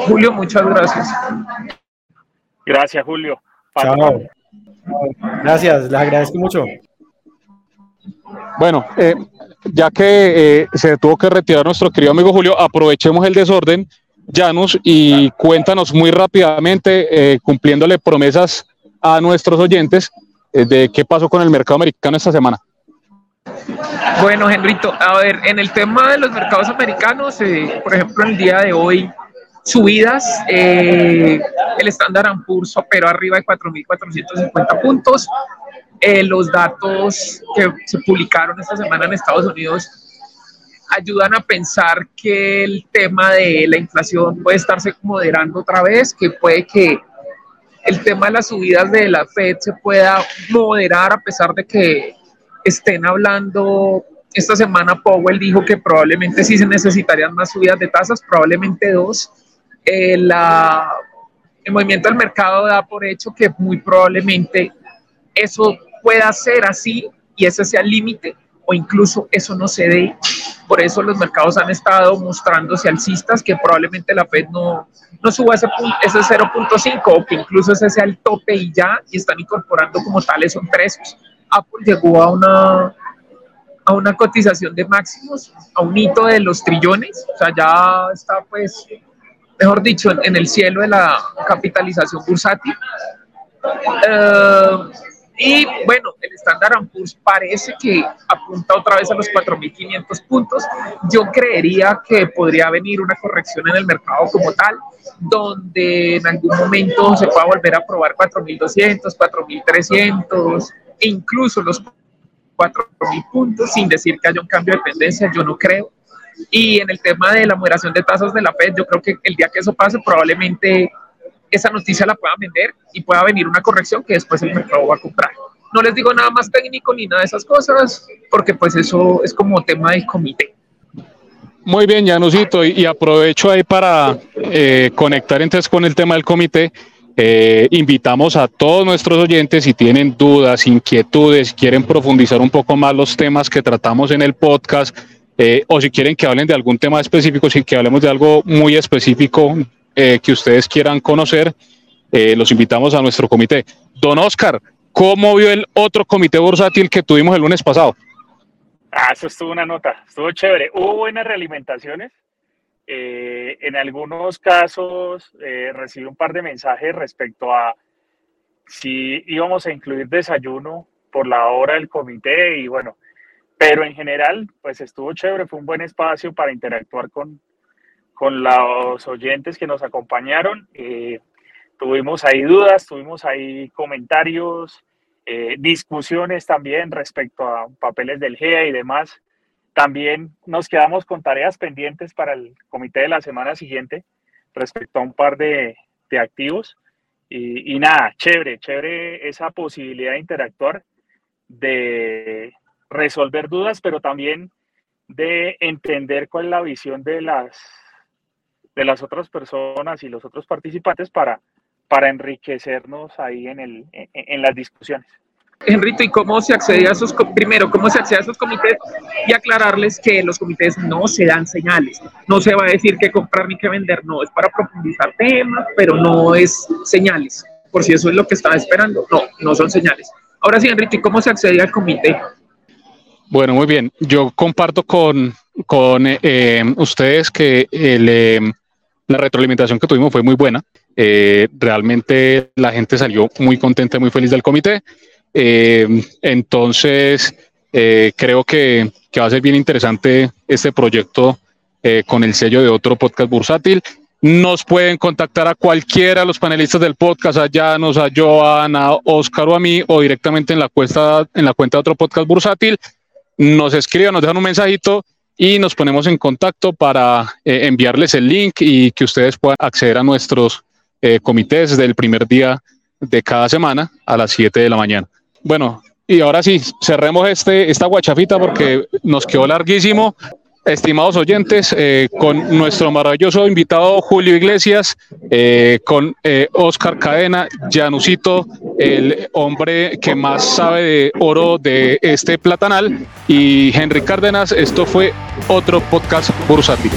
Julio, muchas gracias.
Gracias, Julio.
Chao. Gracias, les agradezco mucho.
Bueno, eh, ya que eh, se tuvo que retirar nuestro querido amigo Julio, aprovechemos el desorden, Janus, y cuéntanos muy rápidamente, eh, cumpliéndole promesas a nuestros oyentes, de qué pasó con el mercado americano esta semana.
Bueno, Henrito, a ver, en el tema de los mercados americanos, por ejemplo, el día de hoy, subidas, el estándar Poor's operó arriba de 4.450 puntos, eh, los datos que se publicaron esta semana en Estados Unidos ayudan a pensar que el tema de la inflación puede estarse moderando otra vez, que puede que el tema de las subidas de la Fed se pueda moderar a pesar de que estén hablando. Esta semana Powell dijo que probablemente sí se necesitarían más subidas de tasas, probablemente dos. Eh, el movimiento del mercado da por hecho que muy probablemente eso pueda ser así y ese sea el límite o incluso eso no se dé. Por eso los mercados han estado mostrándose alcistas que probablemente la Fed no, no suba ese, ese 0.5 o que incluso ese sea el tope y ya, y están incorporando como tales son precios. Apple llegó a una, a una cotización de máximos, a un hito de los trillones, o sea, ya está pues, mejor dicho, en, el cielo de la capitalización bursátil. Uh, y bueno, el estándar Poor's parece que apunta otra vez a los 4.500 puntos. Yo creería que podría venir una corrección en el mercado como tal, donde en algún momento se pueda volver a probar 4.200, 4.300, e incluso los 4.000 puntos, sin decir que haya un cambio de tendencia, yo no creo. Y en el tema de la moderación de tasas de la Fed, yo creo que el día que eso pase, probablemente esa noticia la puedan vender y pueda venir una corrección que después el mercado va a comprar. No les digo nada más técnico ni nada de esas cosas, porque pues eso es como tema del comité.
Muy bien, Janusito, y, aprovecho ahí para eh, conectar entonces con el tema del comité. Eh, invitamos a todos nuestros oyentes si tienen dudas, inquietudes, quieren profundizar un poco más los temas que tratamos en el podcast, eh, o si quieren que hablen de algún tema específico, si que hablemos de algo muy específico eh, que ustedes quieran conocer, eh, los invitamos a nuestro comité. Don Oscar, ¿cómo vio el otro comité bursátil que tuvimos el lunes pasado?
Ah, eso estuvo una nota, estuvo chévere. Hubo buenas realimentaciones. Eh, en algunos casos recibí un par de mensajes respecto a si íbamos a incluir desayuno por la hora del comité y bueno, pero en general, pues estuvo chévere, fue un buen espacio para interactuar con, con los oyentes que nos acompañaron. Eh, tuvimos ahí dudas, tuvimos ahí comentarios, eh, discusiones también respecto a papeles del GEA y demás. También nos quedamos con tareas pendientes para el comité de la semana siguiente respecto a un par de, de activos. Y, nada, chévere, chévere esa posibilidad de interactuar, de resolver dudas, pero también de entender cuál es la visión de las, de las otras personas y los otros participantes para, para enriquecernos ahí en, el, en, las discusiones.
Enrito, ¿y cómo se accede a esos, primero, cómo se accede a esos comités? Y aclararles que los comités no se dan señales. No se va a decir que comprar ni que vender, no, es para profundizar temas, pero no es señales. Por si eso es lo que estaba esperando, no, no son señales. Ahora sí, Enrito, ¿y cómo se accede al comité?
Bueno, muy bien. Yo comparto con, con eh, ustedes que eh, la retroalimentación que tuvimos fue muy buena. Eh, realmente la gente salió muy contenta, muy feliz del comité. Entonces, creo que, que, va a ser bien interesante este proyecto con el sello de otro podcast bursátil. Nos pueden contactar a cualquiera de los panelistas del podcast, a Llanos, a Joan, a Oscar o a mí, o directamente en la, cuesta, en la cuenta de otro podcast bursátil nos escriban, nos dejan un mensajito y nos ponemos en contacto para eh, enviarles el link y que ustedes puedan acceder a nuestros eh, comités del primer día de cada semana a las 7 de la mañana. Bueno, y ahora sí, cerremos este, esta guachafita porque nos quedó larguísimo estimados oyentes, eh, con nuestro maravilloso invitado Julio Iglesias, eh, con eh, Oscar Cadena, Janusito, el hombre que más sabe de oro de este platanal, y Henry Cárdenas. Esto fue otro podcast bursátil.